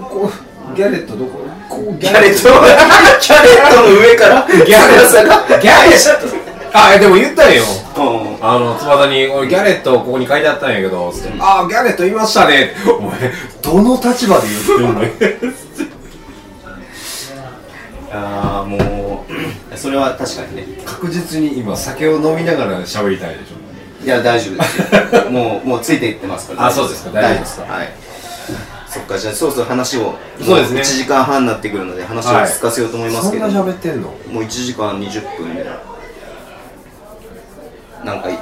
こうギャレットどこ？こうギギャレット、ギャレットの上から、ギャレさが、ギャレット。あでも言ったようん。あの翼に「俺ギャレットここに書いてあったんやけど」つって「ああギャレットいましたね」お前どの立場で言ってんの？あー、もう、それは確かにね。確実に今酒を飲みながら喋りたいでしょ。いや、大丈夫ですよ。もう、もうついていってますから。あそうですか。大丈夫ですか。はい。そっかじゃあそろそろ話をそうですね。1時間半になってくるので話を落ち着かせようと思いますそんなけど、喋ってんの？もう1時間20分。でなんかい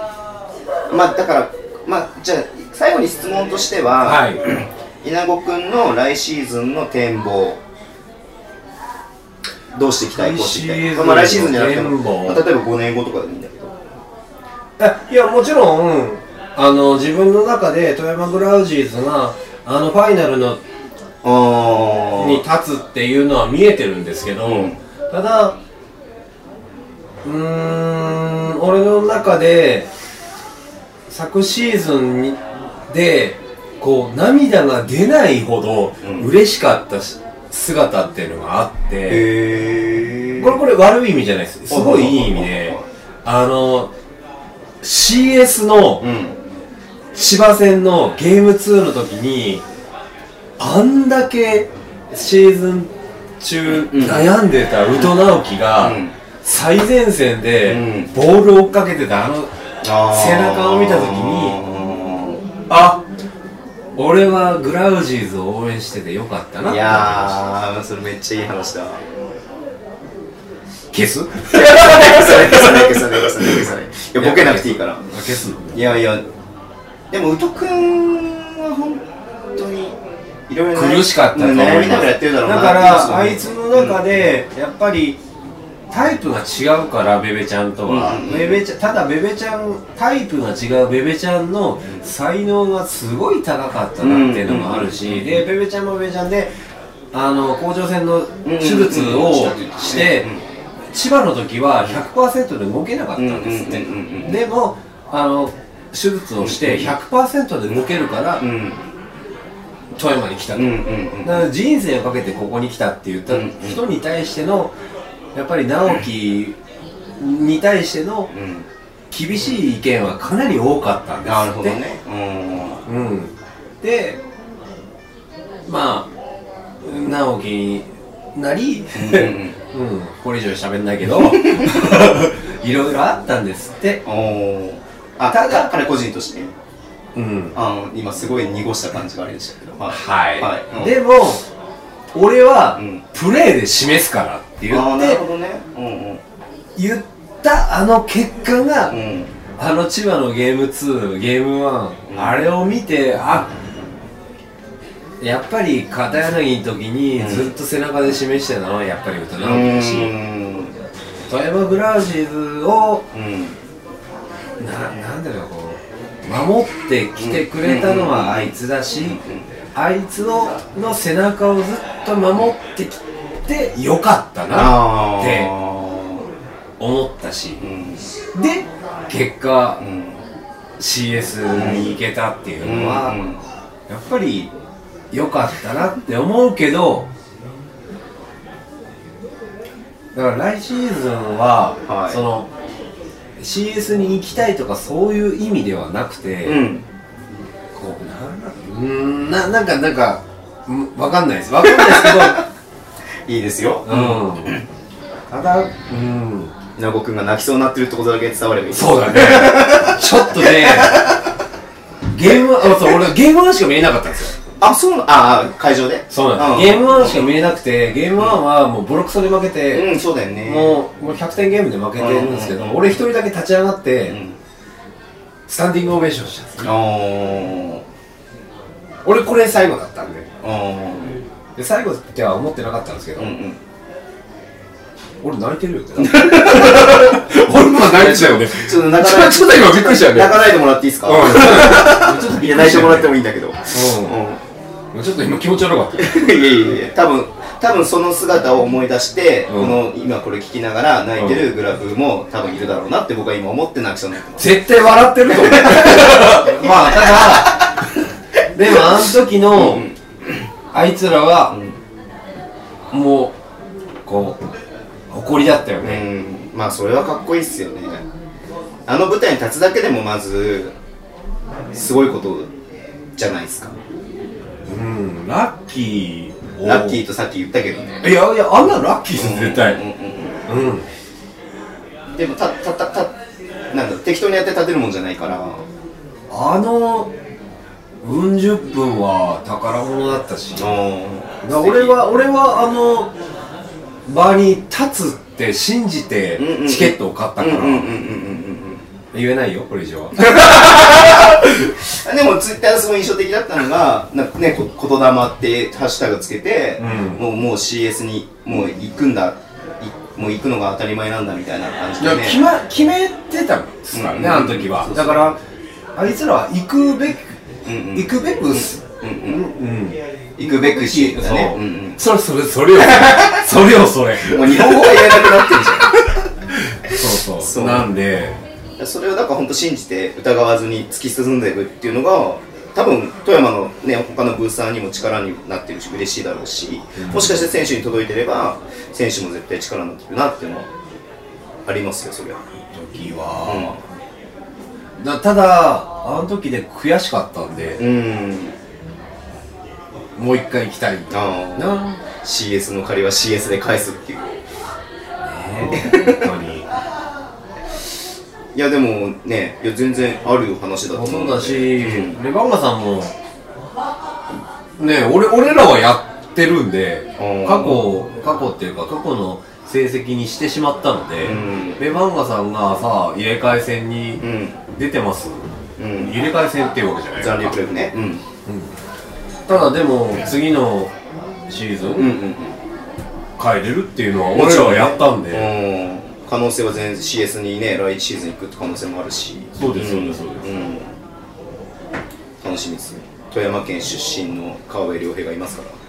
まあだからまあじゃあ最後に質問としては、はい。稲子くんの来シーズンの展望どうしていきたいこうしていきたい？まあ来シーズンじゃなくても、まあ、例えば5年後とかでもいいんだけど。あいやもちろんあの自分の中で富山グラウジーズがあのファイナルのあに立つっていうのは見えてるんですけど、うん。ただうーん俺の中で昨シーズンにでこう涙が出ないほどうん。嬉しかったし姿っていうのがあって、これこれ悪い意味じゃないです。すごいいい意味であの CS のうん千葉戦のゲーム2の時にあんだけシーズン中うん。悩んでた宇都直樹がうん最前線でうん。ボールを追っかけてたあの背中を見た時にあ俺はグラウジーズを応援しててよかったな。っいてやーそれめっちゃいい話だ消す？消さない消さない消さない消さない消さないいいやボケなくていいから。消すの？いやいや。でも宇都くんは本当にいろいろ苦しかったと思います。だからあいつつの中でやっぱりタイプが違うからベベちゃんとは、うんベベちゃんただベベちゃんタイプが違うベベちゃんの才能がすごい高かったなっていうのもあるし、でベベちゃんもベベちゃんであの甲状腺の手術をして千葉の時は100%で動けなかったんですって、でもあの手術をして100%で動けるからうん。富山に来たと、だから人生をかけてここに来たって言ったうん人に対してのやっぱり直樹に対してのうん厳しい意見はかなり多かったんですなるほどね。うん。でまあ直樹になり、うん。うんうん、これ以上喋んないけど いろいろあったんですって。あただか彼個人として？うん。あの今すごい濁した感じがあれでしたけどはいはい、はい。うん。でも俺はうん。プレーで示すからって言って言ったあの結果が、あの千葉のゲーム2ゲーム1、うん。あれを見てあやっぱり片柳の時にうん。ずっと背中で示してたのはやっぱり歌う直樹だし、ん。富山グラウジーズをうん。ななんだろうこう守ってきてくれたのはあいつだし、あいつのの背中をずっと守ってきてよかったなあってあ思ったしうん。で結果うん。CS に行けたっていうのは、うんやっぱり良かったなって思うけどだから来シーズンは、はい。その CS に行きたいとかそういう意味ではなくて、うなん。ななんかなんかうんわかんないです。わかんないです いいですよ。けど、うん、ただうん。稲子くんが泣きそうになってるってことだけ伝わればいい。そうだね。ちょっとね。ゲームあそう俺ゲーム1しか見れなかったんですよ。あそうなああ会場で？そうなんです、ゲーム1しか見れなくてゲーム1はもうボロクソで負けて、うんそうだよね。もうもう100点ゲームで負けてるんですけど、うんうんうん俺一人だけ立ち上がって、うん。スタンディングオベーションしたんですあー俺これ最後だったんで。あで最後っては思ってなかったんですけど、ーうんうん。俺泣いてるよって。俺も泣いてたよね。ちょっと泣かない。ちょっと今びっくりしたよね。泣かないでもらっていいですか？うん。ちょっといや泣いてもらってもいいんだけど。うん。ちょっと今気持ち悪かったうん。いやいやいや多分多分その姿を思い出して、うん。この今これ聞きながら泣いてるグラフも多分いるだろうなって僕は今思って泣きそうになってます。絶対笑ってると思う。まあただでもあの時の、うんあいつらはうん。もうこう誇りだったよね、うん。まあそれはかっこいいっすよね。あの舞台に立つだけでもまずすごいことじゃないですか。うん、ラッキーを。ラッキーとさっき言ったけどね。いやいやあんなのラッキーです絶対。うんうんうんうん。でもたたたたなんだ適当にやって立てるもんじゃないから。あのうん。十分は宝物だったし俺は俺はあの場に立つって信じてチケットを買ったから、言えないよこれ以上はでもツイッターすごい印象的だったのが、なね、こ言霊ってハッシュタグつけて、うん。もうもう CS にもう行くん。だ、もう行くのが当たり前なん。だみたいな感じでね。決ま決めてたん。ですからね、うん。あの時はそうそうだからあいつらは行くべくうん。うん。行くべくす。うんううん。ん行くべくしだね。そう。うんうん。それそれそれよ それよそれ。もう日本語が言えなくなってるじそうそう。そう。なんで。ゃん。それをなんか本当信じて疑わずに突き進んでいくっていうのが、多分富山のね他のブースターにも力になってるし嬉しいだろうし、もしかして選手に届いてれば選手も絶対力になってるなっていうのはありますよそれは。時は、だただあの時で悔しかったんで、うん。もう一回行きたい。な。CS の借りは CS で返すっていう。本当に。いやでもね、いや全然ある話だと思そうだし、うん。レバンガさんもね俺俺らはやってるんでうん過去過去っていうか過去の成績にしてしまったので、うんレバンガさんがさ入れ替え戦にうん。出てます、うん。入れ替え戦っていうわけじゃない残留プレーね。うん。ただでも次のシーズン、うんうん変えれるっていうのはうん。俺らはやったんで、うん。可能性は全然 CS にね、来シーズン行くって可能性もあるし。そうですそうですそうで。楽しみですね。富山県出身の川辺良平がいますから。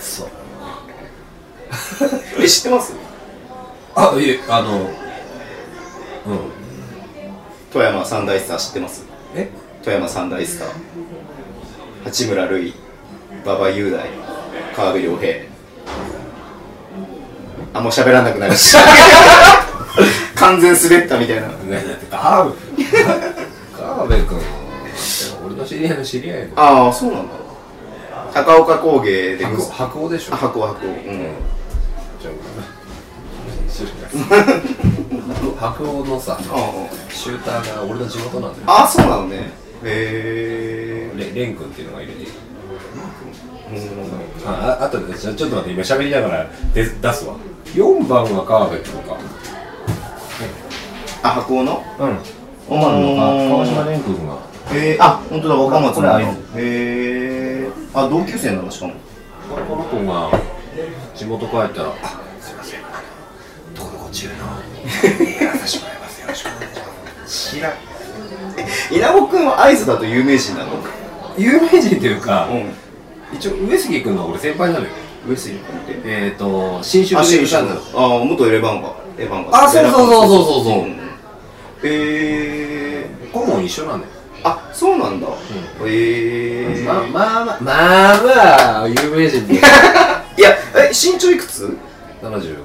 そう え、知ってます？あいえあのうん。富山三大スター知ってます？え？富山三大スター。八村塁馬場雄大川辺良平。あもう喋らなくなるし 完全滑ったみたいな。ねだって川辺。川辺君俺の知り合いの知り合いの。ああそうなんだ。高岡工芸で白白鸚でしょ。あ白白うん白鸚のさあシューターが俺の地元なんだよ。ああそうなのね。へえ。レレン君っていうのがいるね。うんあああとでちょっと待って今喋りながら出出すわ。4番が川辺君か。あ白鸚の？うん。5番のか。川島蓮君が。へえあ本当だ若松の。へえ。あ同級生なのしかも。この子が地元帰ったら「あすいません登録中のやらさせてもらいますよ。ろしくお願いします」知らん稲子くんは会津だと有名人なの 有名人っていうか、うん。一応上杉君の俺先輩なのよ。上杉君ってえっ、ー、と新種あ、新種ーあ、元エレバンガ。エレバンガ。あそうそうそうそうそう。そうん。え顧問一緒なんだよ。ー、あ、そうなんだ。えー。まあまあまあまあまあ有名人で。いや、え、身長いくつ？75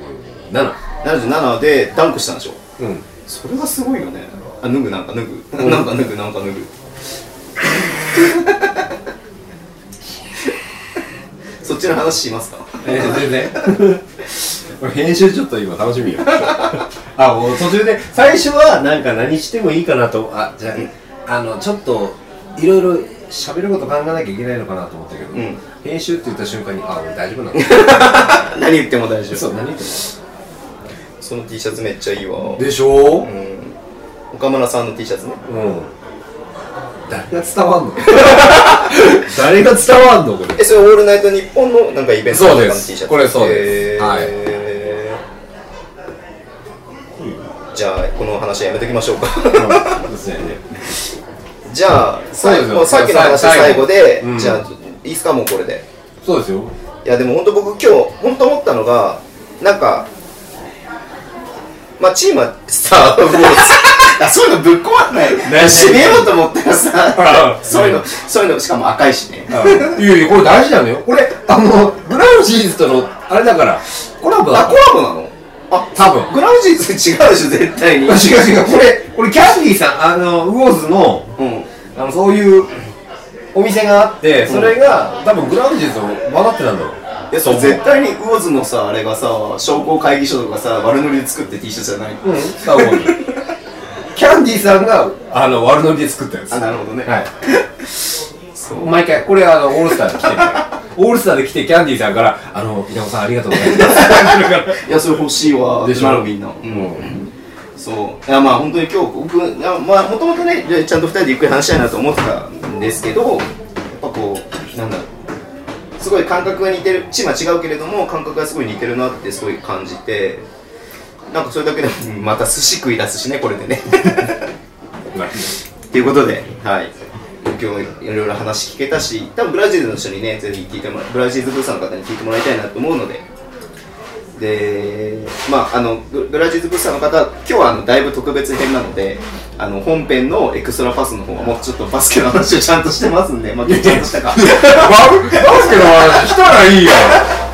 7 ?77 でダンクしたんでしょうんそれがすごいよね。あ、脱ぐなんか脱ぐ。なんか脱ぐなんか脱ぐ。そっちの話しますか？えー、全然編集ちょっと今楽しみよ あもう途中で最初はなんか何してもいいかなとあじゃあ,、あのちょっといろいろ喋ること考えなきゃいけないのかなと思ったけど、うん編集って言った瞬間にあ俺大丈夫なんだ 何言っても大丈夫。そう何言ってその T シャツめっちゃいいわ。もでしょ？うん。岡村さんの T シャツね。うん。誰が伝わんの？誰が伝わんの？これ。え、それオールナイトニッポンのなんかイベントの T シャツ？これそうです。はい。じゃあこの話はやめときましょうか。そうですね。じゃあ最後さっきの話最後。で、うん。じゃあいいですか？もうこれで。そうですよ。いやでも本当僕今日本当思ったのがなんかまあチームはスター・ウォーズあ そういうのぶっ壊んない。何締めようと思ったらさあそういうのそういうのしかも赤いしね。いやいやこれ大事なのよ。これあのブラウンシーズとのあれだからコラボだあコラボなの？あ多分。グラウジーズ違うでしょ絶対に。違う違う。これこれキャンディーさんあのウォーズのうん。あのそういうお店があってそれが、多分グラウンジーズと混ざってたんだろういやそれ絶対にウォーズのさあれがさ商工会議所とかさ悪ノリで作って T シャツじゃない？うん。スター・ウォーズキャンディーさんがあの悪ノリで作ったやつ。あなるほどね。はい。そう。毎回これあのオールスターで来てる オールスターで来てキャンディーさんから「あの稲尾さんありがとうございます」いやそれ欲しいわ。でしょ。みんなうん。そう。いやまあ本当に今日僕いやまあもともとねちゃんと2人でゆっくり話したいなと思ってたんですけどやっぱこうなんだろうすごい感覚が似てる。チームは違うけれども感覚がすごい似てるなってすごい感じてなんかそれだけでもうんまた寿司食い出すしねこれでね。ということで、はい、今日いろいろ話聞けたし、多分ブラジルの人にね、ぜひ聞いてもらブラジルブースの方に聞いてもらいたいなと思うので、で、まあ、あのブブラジルブースの方、今日はあのだいぶ特別編なので、あの本編のエクストラパスの方はもうちょっとバスケの話をちゃんとしてますんで、まあ、今日ちゃんとしたか。バスケの話したらいいよ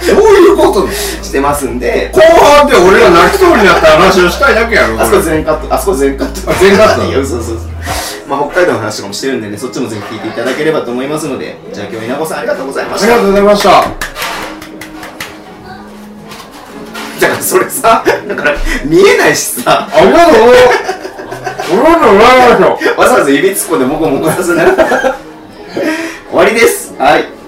そういうことしてますんで、後半で俺が泣きそうになった話をしたいだけやろ。あそこ全カット、あそこ全カット。あ全カット？いや、そうそうそう。まあ、北海道の話とかもしてるんでね、そっちもぜひ聞いていただければと思いますので、じゃあ今日稲子さんありがとうございました。ありが。とうございましただからそれさ、だから見えないしさ、あ わざわざ指突っ込んでモコモコさせない。終わりです。はい。